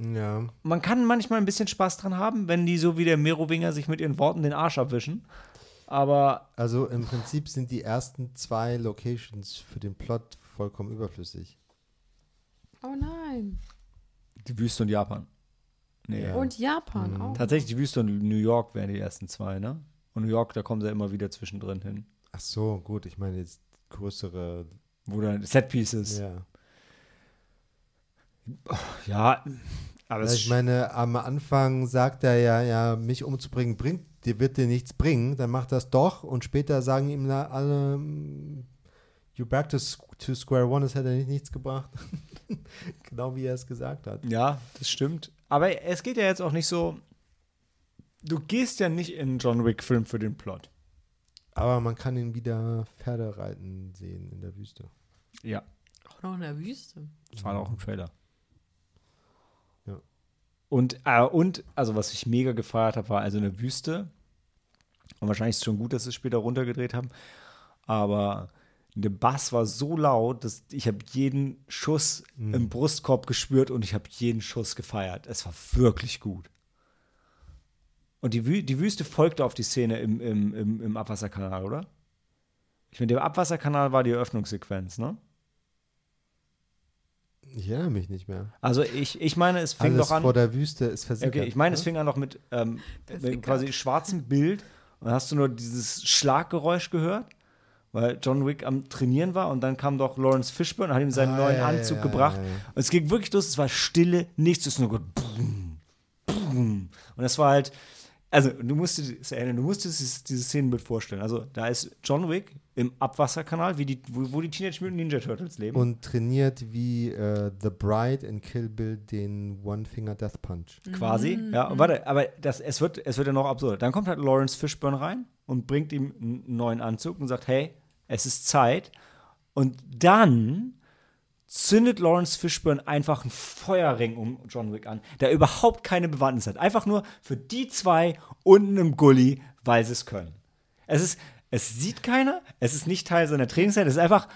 Ja. Man kann manchmal ein bisschen Spaß dran haben, wenn die so wie der Merowinger sich mit ihren Worten den Arsch abwischen. Aber Also im Prinzip sind die ersten zwei Locations für den Plot vollkommen überflüssig. oh nein. die Wüste und Japan. Nee. Ja. Und Japan Mhm. auch. Tatsächlich, die Wüste und New York wären die ersten zwei, ne? Und New York, da kommen sie ja immer wieder zwischendrin hin. Ach so, gut, ich meine jetzt größere. Wo dann Set-Pieces. Ja. Ja, aber es ich meine, am Anfang sagt er ja, ja, mich umzubringen bringt, dir wird dir nichts bringen, dann macht das doch und später sagen ihm alle, you back to, to square one, es hätte nicht nichts gebracht. genau wie er es gesagt hat. Ja, das stimmt. Aber es geht ja jetzt auch nicht so. Du gehst ja nicht in einen John Wick-Film für den Plot. Aber man kann ihn wieder Pferde reiten sehen in der Wüste. Ja, Auch noch in der Wüste. das war auch ein Trailer. Und, äh, und, also was ich mega gefeiert habe, war also eine Wüste. Und wahrscheinlich ist es schon gut, dass sie es später runtergedreht haben. Aber der Bass war so laut, dass ich habe jeden Schuss im Brustkorb gespürt und ich habe jeden Schuss gefeiert. Es war wirklich gut. Und die, Wü die Wüste folgte auf die Szene im, im, im, im Abwasserkanal, oder? Ich meine, der Abwasserkanal war die Eröffnungssequenz, ne? Ich erinnere mich nicht mehr. Also ich, ich meine, es fing Alles doch an. vor der Wüste ist versickert. Okay, ich meine, es ne? fing an noch mit, ähm, mit quasi schwarzem Bild und dann hast du nur dieses Schlaggeräusch gehört, weil John Wick am Trainieren war und dann kam doch Lawrence Fishburne und hat ihm seinen Ah, neuen ja, Anzug ja, gebracht. ja, ja. Und es ging wirklich los, es war Stille, nichts, es ist nur gut. Boom, boom. Und das war halt also du musst dir, du musst dir dieses, dieses Szenenbild vorstellen. Also da ist John Wick im Abwasserkanal, wie die, wo, wo die Teenage Mutant Ninja Turtles leben. Und trainiert wie äh, The Bride in Kill Bill den One Finger Death Punch. quasi. Ja, und warte, aber das, es, wird, es wird ja noch absurd. Dann kommt halt Lawrence Fishburne rein und bringt ihm einen neuen Anzug und sagt, hey, es ist Zeit. Und dann zündet Lawrence Fishburne einfach einen Feuerring um John Wick an, der überhaupt keine Bewandtnis hat. Einfach nur für die zwei unten im Gully, weil sie es können. Es ist, es sieht keiner, es ist nicht Teil seiner Trainingszeit, es ist einfach,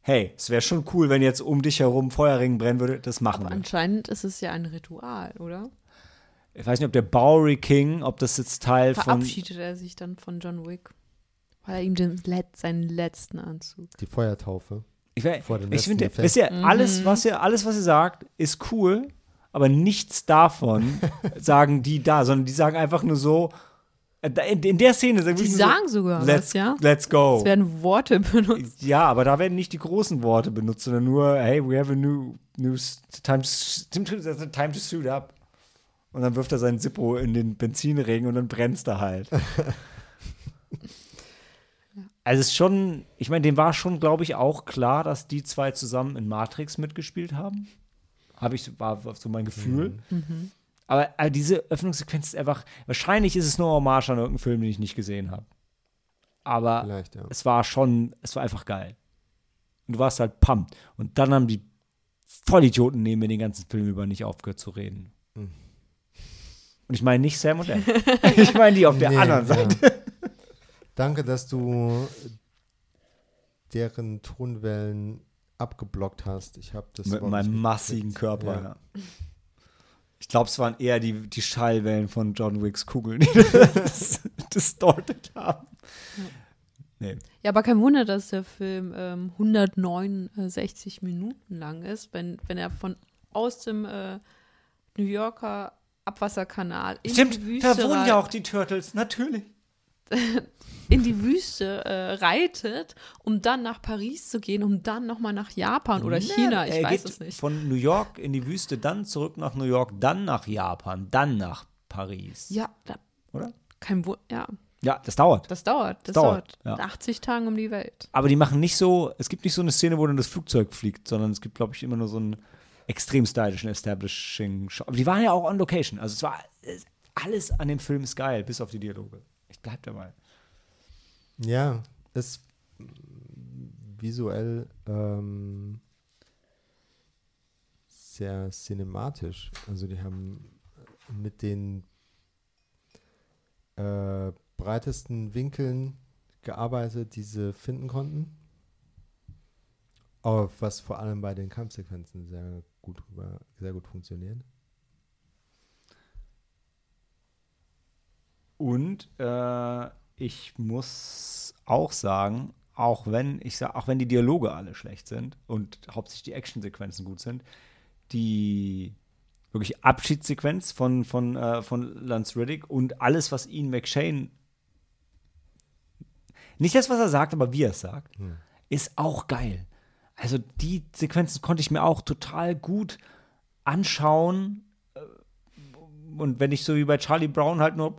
hey, es wäre schon cool, wenn jetzt um dich herum Feuerring brennen würde, das machen Aber wir. anscheinend ist es ja ein Ritual, oder? Ich weiß nicht, ob der Bowery King, ob das jetzt Teil von. Verabschiedet er sich dann von John Wick? Weil er ihm den Let seinen letzten Anzug. Die Feuertaufe. Ich, we- vor dem ich letzten finde, wisst ihr, alles, was ihr, alles, was ihr sagt, ist cool, aber nichts davon sagen die da, sondern die sagen einfach nur so, in, in der Szene sagen Die sagen nur sogar so, let's, was, ja? let's go. Es werden Worte benutzt. Ja, aber da werden nicht die großen Worte benutzt, sondern nur, hey, we have a new, new time, time to suit up. Und dann wirft er seinen Zippo in den Benzinring und dann brennt's da halt. Also es ist schon, ich meine, dem war schon, glaube ich, auch klar, dass die zwei zusammen in Matrix mitgespielt haben. Habe ich, war war so mein Gefühl. Aber, aber diese Öffnungssequenz ist einfach, wahrscheinlich ist es nur Hommage an irgendeinen Film, den ich nicht gesehen habe. Aber ja. es war schon, es war einfach geil. Und du warst halt pumped. Und dann haben die Vollidioten neben mir den ganzen Film über nicht aufgehört zu reden. Mhm. Und ich meine nicht Sam und Dan. ich meine die auf der Nee, anderen ja. Seite. Danke, dass du deren Tonwellen abgeblockt hast. Ich habe das Mit meinem massigen. Körper. Ja. Ich glaube, es waren eher die, die Schallwellen von John Wicks Kugeln, die das distorted haben. Nee. Ja, aber kein Wunder, dass der Film ähm, 169 Minuten lang ist, wenn, wenn er von aus dem äh, New Yorker Abwasserkanal in Stimmt, die Wüste da wohnen ja auch die Turtles, natürlich. in die Wüste äh, reitet, um dann nach Paris zu gehen, um dann nochmal nach Japan oder Nee, China, ich weiß es nicht. Von New York in die Wüste, dann zurück nach New York, dann nach Japan, dann nach Paris. Ja, da, Oder? kein Wunder, ja, Ja, das dauert. das dauert, das Dauert, dauert. ja. 80 Tage um die Welt. Aber die machen nicht so, es gibt nicht so eine Szene, wo dann das Flugzeug fliegt, sondern es gibt, glaube ich, immer nur so einen extrem stylischen Establishing Shot. Aber die waren ja auch on Location. Also es war, es, alles an dem Film ist geil, bis auf die Dialoge. Ich bleib dabei. Ja, ist visuell ähm, sehr cinematisch. Also die haben mit den äh, breitesten Winkeln gearbeitet, die sie finden konnten. Aber was vor allem bei den Kampfsequenzen sehr gut, sehr gut funktioniert. Und äh, ich muss auch sagen, auch wenn ich sag, auch wenn die Dialoge alle schlecht sind und hauptsächlich die Actionsequenzen gut sind, die wirklich Abschiedssequenz von, von, äh, von Lance Riddick und alles, was Ian McShane nicht das, was er sagt, aber wie er es sagt, ist auch geil. Also die Sequenzen konnte ich mir auch total gut anschauen. Und wenn ich so wie bei Charlie Brown halt nur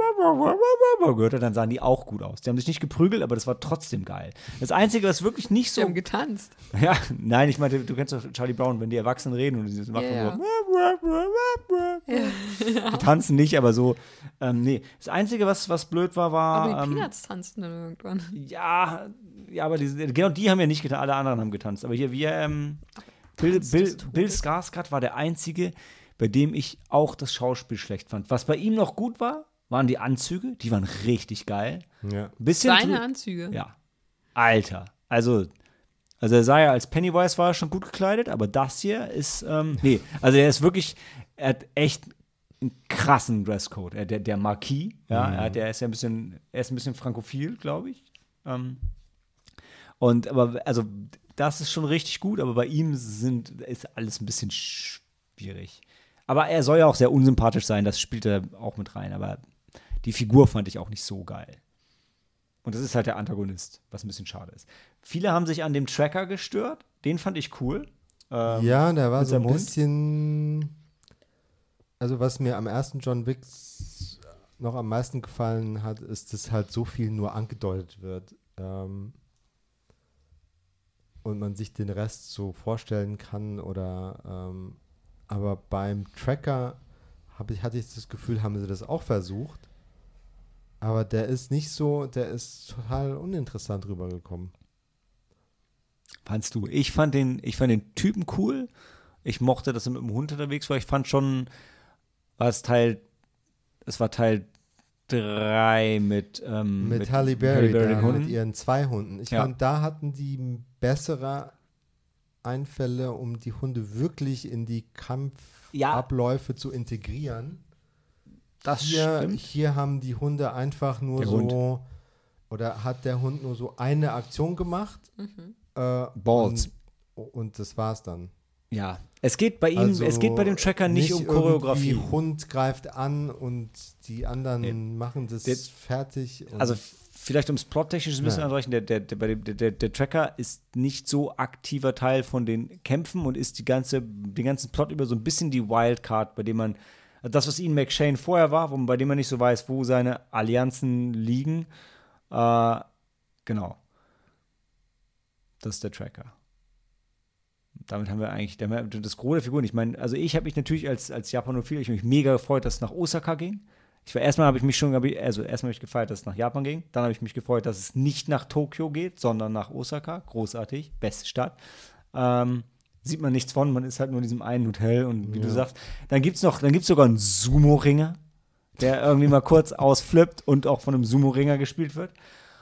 gehört habe, dann sahen die auch gut aus. Die haben sich nicht geprügelt, aber das war trotzdem geil. Das Einzige, was wirklich nicht Sie haben so. getanzt. Ja, nein, ich meinte, du kennst doch Charlie Brown, wenn die Erwachsenen reden und die machen Ja, so. Die tanzen nicht, aber so. Ähm, nee. Das Einzige, was, was blöd war, Aber war. die ähm, Peanuts tanzten dann irgendwann. ja, ja, aber die, genau die haben ja nicht getanzt, alle anderen haben getanzt. Aber hier, wir, ähm, Bill, Bill. Bill Skarsgård war der Einzige, bei dem ich auch das Schauspiel schlecht fand. Was bei ihm noch gut war, waren die Anzüge. Die waren richtig geil. Ja. Bisschen Seine Anzüge. Ja. Alter. Also, also er sah ja als Pennywise war er schon gut gekleidet, aber das hier ist, ähm, nee, also er ist wirklich, er hat echt einen krassen Dresscode. Er, der, der Marquis, ja, er, hat, er ist ja ein bisschen, er ist ein bisschen frankophil, glaube ich. Ähm, und aber, also, das ist schon richtig gut, aber bei ihm sind, ist alles ein bisschen schwierig. Aber er soll ja auch sehr unsympathisch sein, das spielt er auch mit rein, aber die Figur fand ich auch nicht so geil. Und das ist halt der Antagonist, was ein bisschen schade ist. Viele haben sich an dem Tracker gestört. Den fand ich cool. Ähm, ja, der war so ein seinem Hund? bisschen. Also, was mir am ersten John Wick noch am meisten gefallen hat, ist, dass halt so viel nur angedeutet wird. Ähm, und man sich den Rest so vorstellen kann oder ähm, aber beim Tracker ich, hatte ich das Gefühl, haben sie das auch versucht. Aber der ist nicht so, der ist total uninteressant rübergekommen. Fandst du? Ich fand den, ich fand den Typen cool. Ich mochte, dass er mit dem Hund unterwegs war. Ich fand schon, war es Teil, es war Teil 3 mit, ähm, mit, mit Halle Berry, Berry da, mit ihren zwei Hunden. Ich Ja. fand, da hatten die bessere Einfälle, um die Hunde wirklich in die Ja. Kampfabläufe zu integrieren. Das Hier, stimmt. hier haben die Hunde einfach nur Der so, Hund. oder hat der Hund nur so eine Aktion gemacht. Äh, Balls. Und, und das war's dann. Ja. Es geht bei ihm, Also es geht bei dem Tracker nicht, um irgendwie Choreografie. Hund greift an und die anderen Nee. machen das Der- fertig. Und Also vielleicht ums plottechnisch ein bisschen Ja. anreichen, der, der, der, der, der, der Tracker ist nicht so aktiver Teil von den Kämpfen und ist die ganze, den ganzen Plot über so ein bisschen die Wildcard, bei dem man, also das, was Ian McShane vorher war, wo, bei dem man nicht so weiß, wo seine Allianzen liegen. Äh, genau. Das ist der Tracker. Damit haben wir eigentlich das Gros der Figuren. Ich meine, also ich habe mich natürlich als, als Japanophil, ich hab mich mega gefreut, dass es nach Osaka ging. Ich war erstmal habe ich mich schon, also erstmal habe ich gefeiert, dass es nach Japan ging. Dann habe ich mich gefreut, dass es nicht nach Tokio geht, sondern nach Osaka. Großartig, beste Stadt. Ähm, sieht man nichts von, man ist halt nur in diesem einen Hotel und wie du Ja. sagst, dann gibt es noch, dann gibt es sogar einen Sumo-Ringer, der irgendwie mal kurz ausflippt und auch von einem Sumo-Ringer gespielt wird.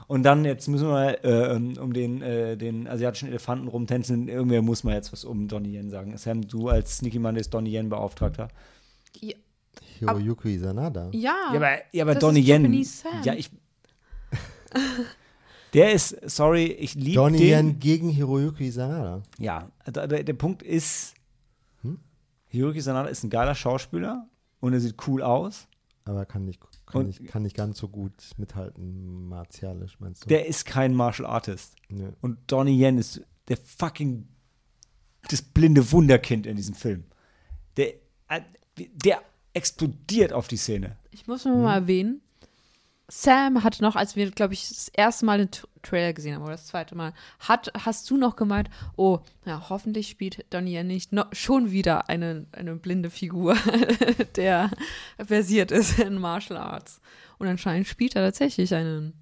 Und dann, jetzt müssen wir äh, um den, äh, den asiatischen Elefanten rumtänzeln. Irgendwer muss mal jetzt was um Donnie Yen sagen. Sam, du als Sneaky Mondays Donnie Yen Beauftragter. Ja, Hiroyuki Sanada. ja, Ja, aber, ja, aber das Donnie ist Yen. Ja, ich. Der ist, sorry, ich liebe Donnie den. Yen gegen Hiroyuki Sanada. Ja, der, der, Punkt ist, Hm? Hiroki Sanada ist ein geiler Schauspieler und er sieht cool aus. Aber kann nicht, kann, Und- nicht, kann nicht ganz so gut mithalten, martialisch, meinst du? Der ist kein Martial Artist. ja. Und Donnie Yen ist der fucking das blinde Wunderkind in diesem Film. Der, äh, der explodiert auf die Szene. Ich muss nur mal erwähnen, Sam hat noch, als wir, glaube ich, das erste Mal den T Trailer gesehen haben, oder das zweite Mal, hat, hast du noch gemeint, oh, ja, hoffentlich spielt Donnie Yen nicht noch, schon wieder eine, eine blinde Figur, der versiert ist in Martial Arts. Und anscheinend spielt er tatsächlich einen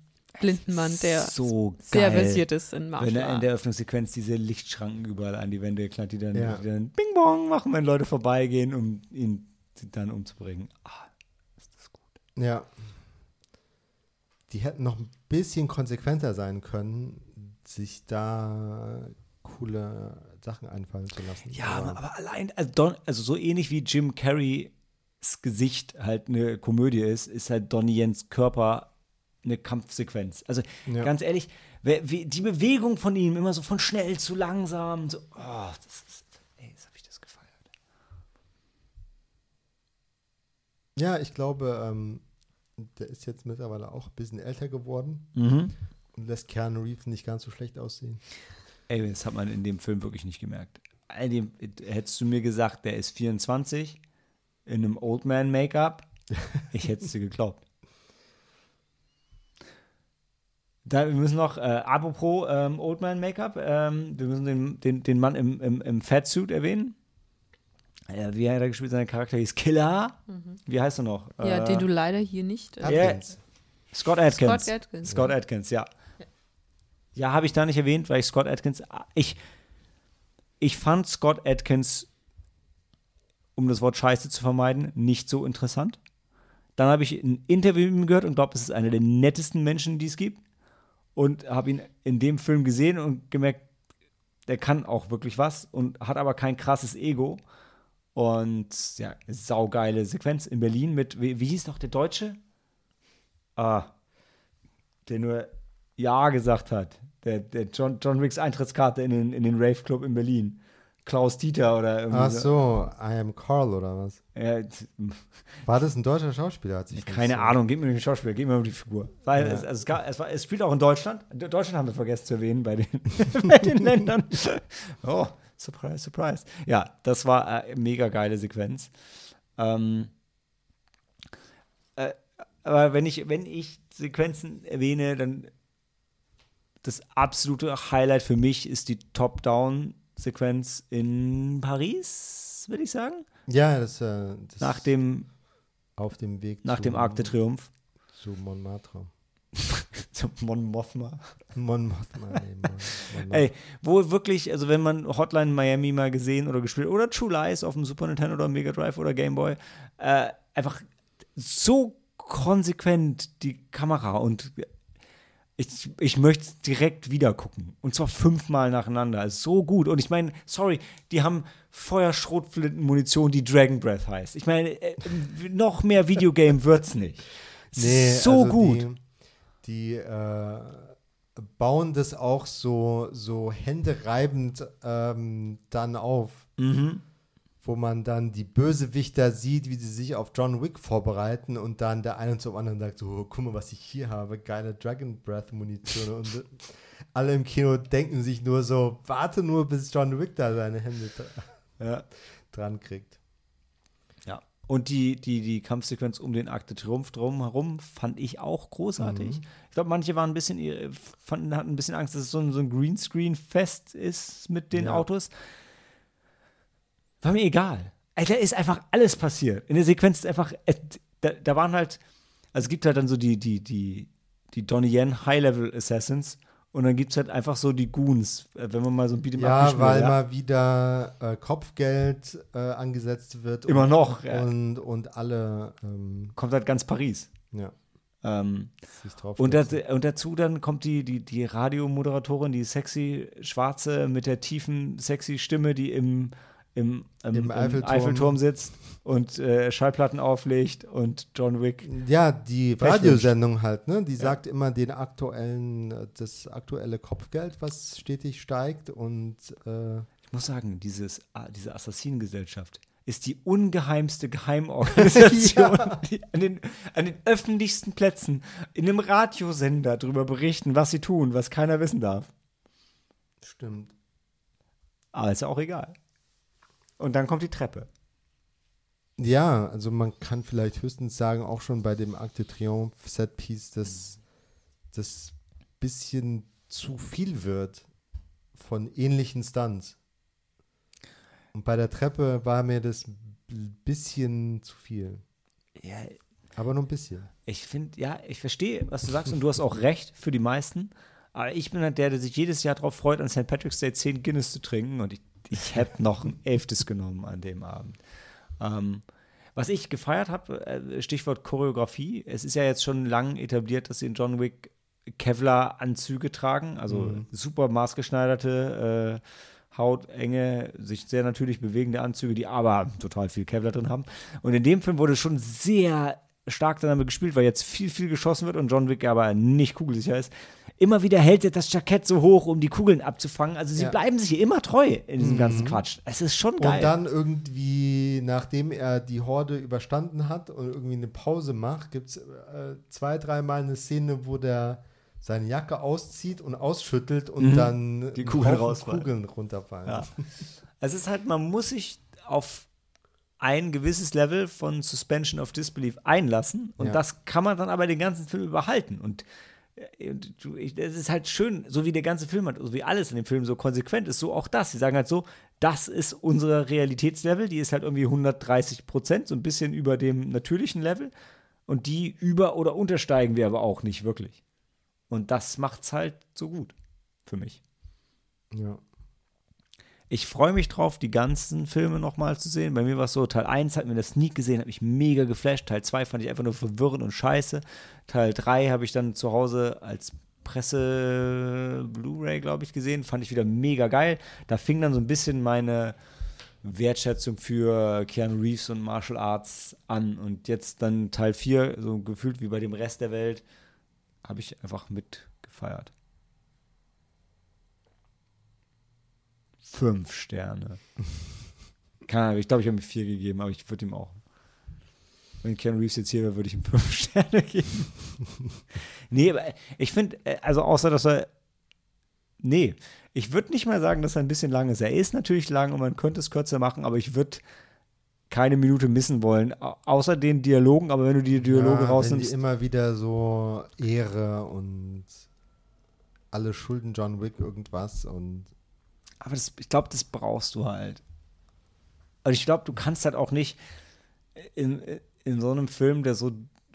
blinden Mann, der so sehr geil. versiert ist in Wenn Martial er in Arts. der Öffnungssequenz diese Lichtschranken überall an die Wände knallt, die dann, Ja. die dann Bing Bong machen, wenn Leute vorbeigehen, um ihn dann umzubringen. Ah, ist das gut. ja. Die hätten noch ein bisschen konsequenter sein können, sich da coole Sachen einfallen zu lassen. Ja, aber, aber allein, also, Don, also so ähnlich wie Jim Carreys Gesicht halt eine Komödie ist, ist halt Donnie Jens Körper eine Kampfsequenz. Also Ja. ganz ehrlich, die Bewegung von ihm immer so von schnell zu langsam, so, oh, das ist, ey, das habe ich das gefeiert. Ja, ich glaube, ähm, der ist jetzt mittlerweile auch ein bisschen älter geworden Mhm. und lässt Keanu Reeves nicht ganz so schlecht aussehen. Ey, das hat man in dem Film wirklich nicht gemerkt. All dem, hättest du mir gesagt, der ist 24 in einem Old Man Make-up, ich hätte es dir geglaubt. Da, wir müssen noch, äh, apropos ähm, Old Man Make-up, ähm, wir müssen den, den, den Mann im, im, im Fatsuit erwähnen. Äh, wie hat er gespielt? Sein Charakter hieß Killer. Wie heißt er noch? ja, äh, den du leider hier nicht. Äh, Ja. Atkins. Scott Atkins. Scott Atkins. Scott Atkins, ja. Ja, habe ich da nicht erwähnt, weil ich Scott Atkins. Ich, ich fand Scott Atkins, um das Wort Scheiße zu vermeiden, nicht so interessant. Dann habe ich ein Interview mit ihm gehört und glaube, es ist einer der nettesten Menschen, die es gibt. Und habe ihn in dem Film gesehen und gemerkt, der kann auch wirklich was und hat aber kein krasses Ego. Und ja, saugeile Sequenz in Berlin mit, wie, wie hieß noch der Deutsche? Ah, der nur Ja gesagt hat. Der, der John, John Wicks Eintrittskarte in den, in den Rave Club in Berlin. Klaus Dieter oder irgendwie. Ach so, I am Carl oder was? Ja, War das ein deutscher Schauspieler? Hat sich nicht keine so- Ahnung, gib mir den Schauspieler, gib mir um die Figur. Weil Ja. es, also es, gab, es, war, es spielt auch in Deutschland. Deutschland haben wir vergessen zu erwähnen bei den, bei den Ländern. Oh, surprise, surprise. Ja, das war äh, mega geile Sequenz. Ähm, äh, aber wenn ich, wenn ich Sequenzen erwähne, dann das absolute Highlight für mich ist die Top-Down-Sequenz in Paris, würde ich sagen. Ja, das, äh, das Nach dem, auf dem Weg nach zu, dem Arc de Triomphe. zu Montmartre. Zum Mon Mothma. Montmartre, nee, Mon, Montmartre. Ey, wo wirklich, also wenn man Hotline Miami mal gesehen oder gespielt oder True Lies auf dem Super Nintendo oder Mega Drive oder Game Boy, äh, einfach so konsequent die Kamera und ich, ich möchte es direkt wieder gucken. Und zwar fünfmal nacheinander. Ist so gut. Und ich meine, sorry, die haben Feuerschrotflintenmunition, die Dragon Breath heißt. Ich meine, äh, noch mehr Videogame wird's nicht. Es ist so also gut. Die, die äh, bauen das auch so, so händereibend ähm, dann auf, Mhm. wo man dann die Bösewichter sieht, wie sie sich auf John Wick vorbereiten und dann der eine zum anderen sagt, so, "Oh, guck mal, was ich hier habe, geile Dragon Breath Munition und alle im Kino denken sich nur so, warte nur, bis John Wick da seine Hände Ja. dran kriegt. Ja. Und die, die, die Kampfsequenz um den Arc de Triomphe drumherum fand ich auch großartig. Ich glaube, manche waren ein bisschen, fanden, hatten ein bisschen Angst, dass es so ein, so ein Greenscreen-Fest ist mit den Ja. Autos. War mir egal. Da ist einfach alles passiert. In der Sequenz ist einfach, äh, da, da waren halt, also es gibt halt dann so die, die, die, die Donnie Yen High-Level Assassins und dann gibt es halt einfach so die Goons, äh, wenn man mal so ein Beat'em Ja, weil hat. mal wieder äh, Kopfgeld äh, angesetzt wird. Immer und, noch, ja. Und, und alle ähm, kommt halt ganz Paris. ja, Ähm, Und, das, und dazu dann kommt die, die, die Radiomoderatorin, die sexy Schwarze mit der tiefen, sexy Stimme, die im, im, im, Im im Eiffelturm. Eiffelturm. sitzt und äh, Schallplatten auflegt und John Wick. Ja, die Radiosendung halt, ne? Die sagt immer den aktuellen, äh, das aktuelle Kopfgeld, was stetig steigt und äh, Ich muss sagen, dieses, ah, diese Assassinengesellschaft ist die ungeheimste Geheimorganisation, die an den, an den öffentlichsten Plätzen in einem Radiosender darüber berichten, was sie tun, was keiner wissen darf. stimmt. Aber ist ja auch egal. Und dann kommt die Treppe. Ja, also man kann vielleicht höchstens sagen, auch schon bei dem Arc de Triomphe Setpiece, dass das bisschen zu viel wird von ähnlichen Stunts. Und bei der Treppe war mir das ein bisschen zu viel. Ja, Aber nur ein bisschen. Ich finde, ja, ich verstehe, was du sagst und du hast auch recht für die meisten. Aber ich bin halt der, der sich jedes Jahr darauf freut, an St. Patrick's Day 10 Guinness zu trinken und ich, ich hätte noch ein elftes genommen an dem Abend. Ähm, was ich gefeiert habe, äh, Stichwort Choreografie, es ist ja jetzt schon lang etabliert, dass sie in John Wick Kevlar-Anzüge tragen, also super maßgeschneiderte, äh, hautenge, sich sehr natürlich bewegende Anzüge, die aber total viel Kevlar drin haben. Und in dem Film wurde schon sehr stark damit gespielt, weil jetzt viel, viel geschossen wird und John Wick aber nicht kugelsicher ist. Immer wieder hält er das Jackett so hoch, um die Kugeln abzufangen. Also sie Ja. bleiben sich immer treu in diesem ganzen Quatsch. Es ist schon geil. Und dann irgendwie, nachdem er die Horde überstanden hat und irgendwie eine Pause macht, gibt es äh, zwei, dreimal eine Szene, wo der seine Jacke auszieht und ausschüttelt und dann Mhm. Die ein Kugeln. Kugeln runterfallen. Ja. Es ist halt, man muss sich auf ein gewisses Level von Suspension of Disbelief einlassen und Ja. das kann man dann aber den ganzen Film überhalten und äh, es ist halt schön, so wie der ganze Film hat, so wie alles in dem Film so konsequent ist, so auch das. Sie sagen halt so, das ist unser Realitätslevel, die ist halt irgendwie 130 Prozent, so ein bisschen über dem natürlichen Level und die über- oder untersteigen wir aber auch nicht wirklich. Und das macht's halt so gut für mich. Ja. Ich freue mich drauf, die ganzen Filme nochmal zu sehen. Bei mir war es so, Teil 1 hat mir das Sneak gesehen, hat mich mega geflasht. Teil 2 fand ich einfach nur verwirrend und scheiße. Teil 3 habe ich dann zu Hause als Presse Blu-ray, glaube ich, gesehen. Fand ich wieder mega geil. Da fing dann so ein bisschen meine Wertschätzung für Keanu Reeves und Martial Arts an. Und jetzt dann Teil 4, so gefühlt wie bei dem Rest der Welt, habe ich einfach mitgefeiert. Fünf Sterne. Keine Ahnung, ich glaube, ich habe ihm vier gegeben, aber ich würde ihm auch. Wenn Keanu Reeves jetzt hier wäre, würde ich ihm fünf Sterne geben. nee, aber ich finde, äh, also außer, dass er. Nee, ich würde nicht mal sagen, dass er ein bisschen lang ist. Er ist natürlich lang und man könnte es kürzer machen, aber ich würde keine Minute missen wollen, au- außer den Dialogen, aber wenn du die Dialoge ja, Wenn rausnimmst, die immer wieder so Ehre und alle schulden John Wick irgendwas und aber das, ich glaube, das brauchst du halt. Also ich glaube, du kannst halt auch nicht in, in so einem Film, der so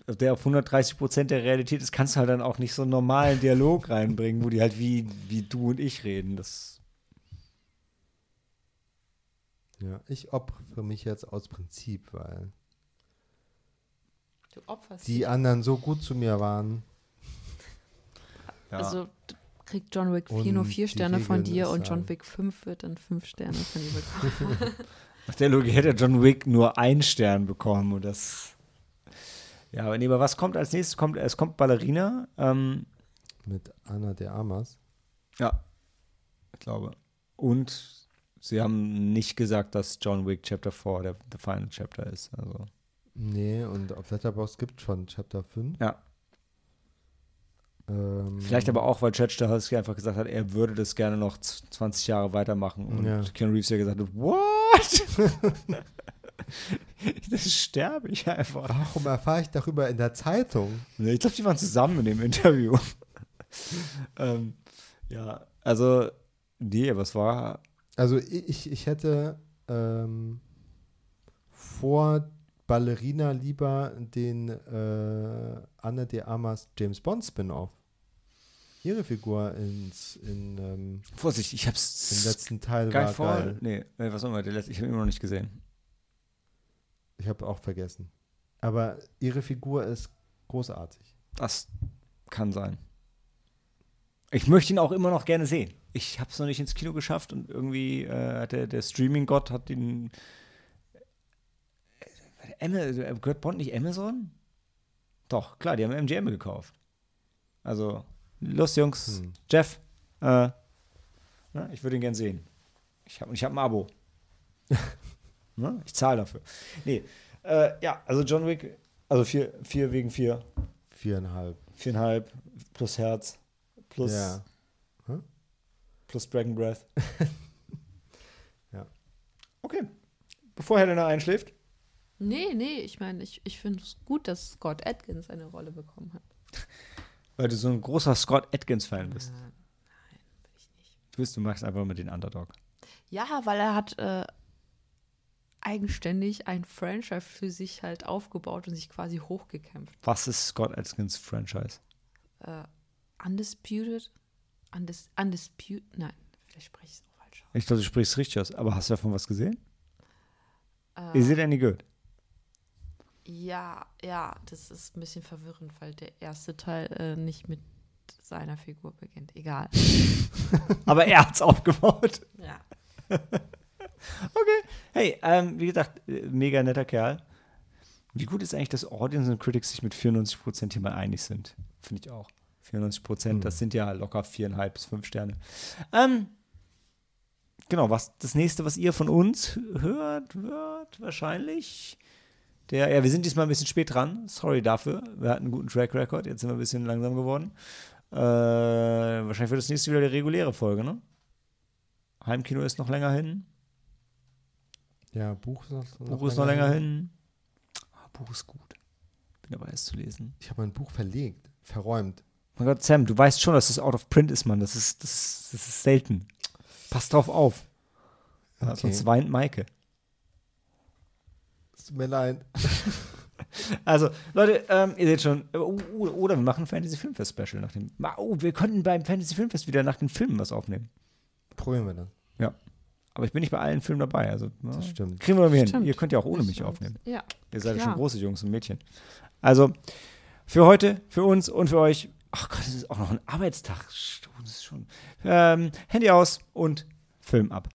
der auf 130 Prozent der Realität ist, kannst du halt dann auch nicht so einen normalen Dialog reinbringen, wo die halt wie, wie du und ich reden. Das, ja, ich opfere mich jetzt aus Prinzip, weil Du opferst die dich. anderen so gut zu mir waren. ja. Also kriegt John Wick 4 Und nur 4 die Sterne von dir und John halt- Wick 5 wird dann 5 Sterne von dir bekommen. Nach der Logik hätte John Wick nur einen Stern bekommen und das. Ja, aber nee, aber was kommt als nächstes? Kommt, es kommt Ballerina. Ähm, Mit Anna de Armas. ja, ich glaube. Und sie haben nicht gesagt, dass John Wick Chapter 4 der, der Final Chapter ist. Also, Nee, und auf Letterboxd gibt schon Chapter 5. ja. Ähm, Vielleicht aber auch, weil Chad Stahelski einfach gesagt hat, er würde das gerne noch z- 20 Jahre weitermachen. Und Ja. Keanu Reeves ja gesagt hat, what? das sterbe ich einfach. Warum erfahre ich darüber in der Zeitung? Ich glaube, die waren zusammen in dem Interview. ähm, ja, also, nee, was war? Also ich, ich hätte ähm, vor Ballerina lieber den äh, Anna de Armas James Bond Spin-off. Ihre Figur ins, in, ähm, Vorsicht, ich im hab's letzten Teil geil war vor. geil. Nee, äh, was nochmal, der letzte, ich habe ihn immer noch nicht gesehen. Ich habe auch vergessen. Aber ihre Figur ist großartig. Das kann sein. Ich möchte ihn auch immer noch gerne sehen. Ich habe es noch nicht ins Kino geschafft und irgendwie äh, hat der, der Streaming-Gott hat den. Äh, äh, gehört Bond nicht Amazon? Doch, klar, die haben MGM gekauft. Also, los, Jungs. Hm. Jeff, äh, na, ich würde ihn gern sehen. Ich habe ich hab ein Abo. ne? Ich zahle dafür. Nee, äh, ja, also John Wick, also vier, vier wegen vier. Viereinhalb. Viereinhalb plus Herz plus, Ja. Plus Dragon Breath. Ja. Okay. Bevor Helena einschläft. nee, nee, ich meine, ich, ich finde es gut, dass Scott Atkins eine Rolle bekommen hat. Weil du so ein großer Scott Atkins-Fan bist. Äh, nein, bin ich nicht. Du bist, du magst einfach mit den Underdog. Ja, weil er hat äh, eigenständig ein Franchise für sich halt aufgebaut und sich quasi hochgekämpft. Was ist Scott Atkins Franchise? Äh, undisputed? Undis, undisputed? Nein, vielleicht spreche ich es auch falsch aus. Ich glaube, du sprichst richtig aus. Aber hast du davon was gesehen? Äh, Is it any good? Ja, ja, das ist ein bisschen verwirrend, weil der erste Teil äh, nicht mit seiner Figur beginnt. Egal. Aber er hat's aufgebaut. Ja. Hey, ähm, wie gesagt, äh, mega netter Kerl. Wie gut ist eigentlich, dass Audience und Critics sich mit 94% hier mal einig sind? Finde ich auch. 94%, Hm. das sind ja locker viereinhalb bis fünf Sterne. Ähm, genau, was das nächste, was ihr von uns hört, wird wahrscheinlich der, ja, wir sind diesmal ein bisschen spät dran. Sorry dafür. Wir hatten einen guten Track Record, jetzt sind wir ein bisschen langsam geworden. Äh, wahrscheinlich wird das nächste wieder die reguläre Folge, ne? Heimkino ist noch länger hin. Ja, Buch ist noch, Buch ist noch länger hin. Ah, Buch ist gut. Bin dabei, es zu lesen. Ich habe mein Buch verlegt, verräumt. Mein Gott, Sam, du weißt schon, dass das out of print ist, Mann. Das ist, das das ist selten. Pass drauf auf. Ja, Okay. sonst weint Maike. Es tut mir leid. Also, Leute, ähm, ihr seht schon, äh, o- o- oder wir machen ein Fantasy Filmfest Special nach dem. Ma- Oh, wir könnten beim Fantasy Filmfest wieder nach den Filmen was aufnehmen. Probieren wir dann. Aber ich bin nicht bei allen Filmen dabei. Also, ja, Das stimmt. kriegen wir mal hin. Stimmt. Ihr könnt ja auch ohne Das mich stimmt. aufnehmen. Ja. Ihr seid ja schon große Jungs und Mädchen. Also, für heute, für uns und für euch. Ach Gott, das ist auch noch ein Arbeitstag. Das ist schon. Ähm, Handy aus und Film ab.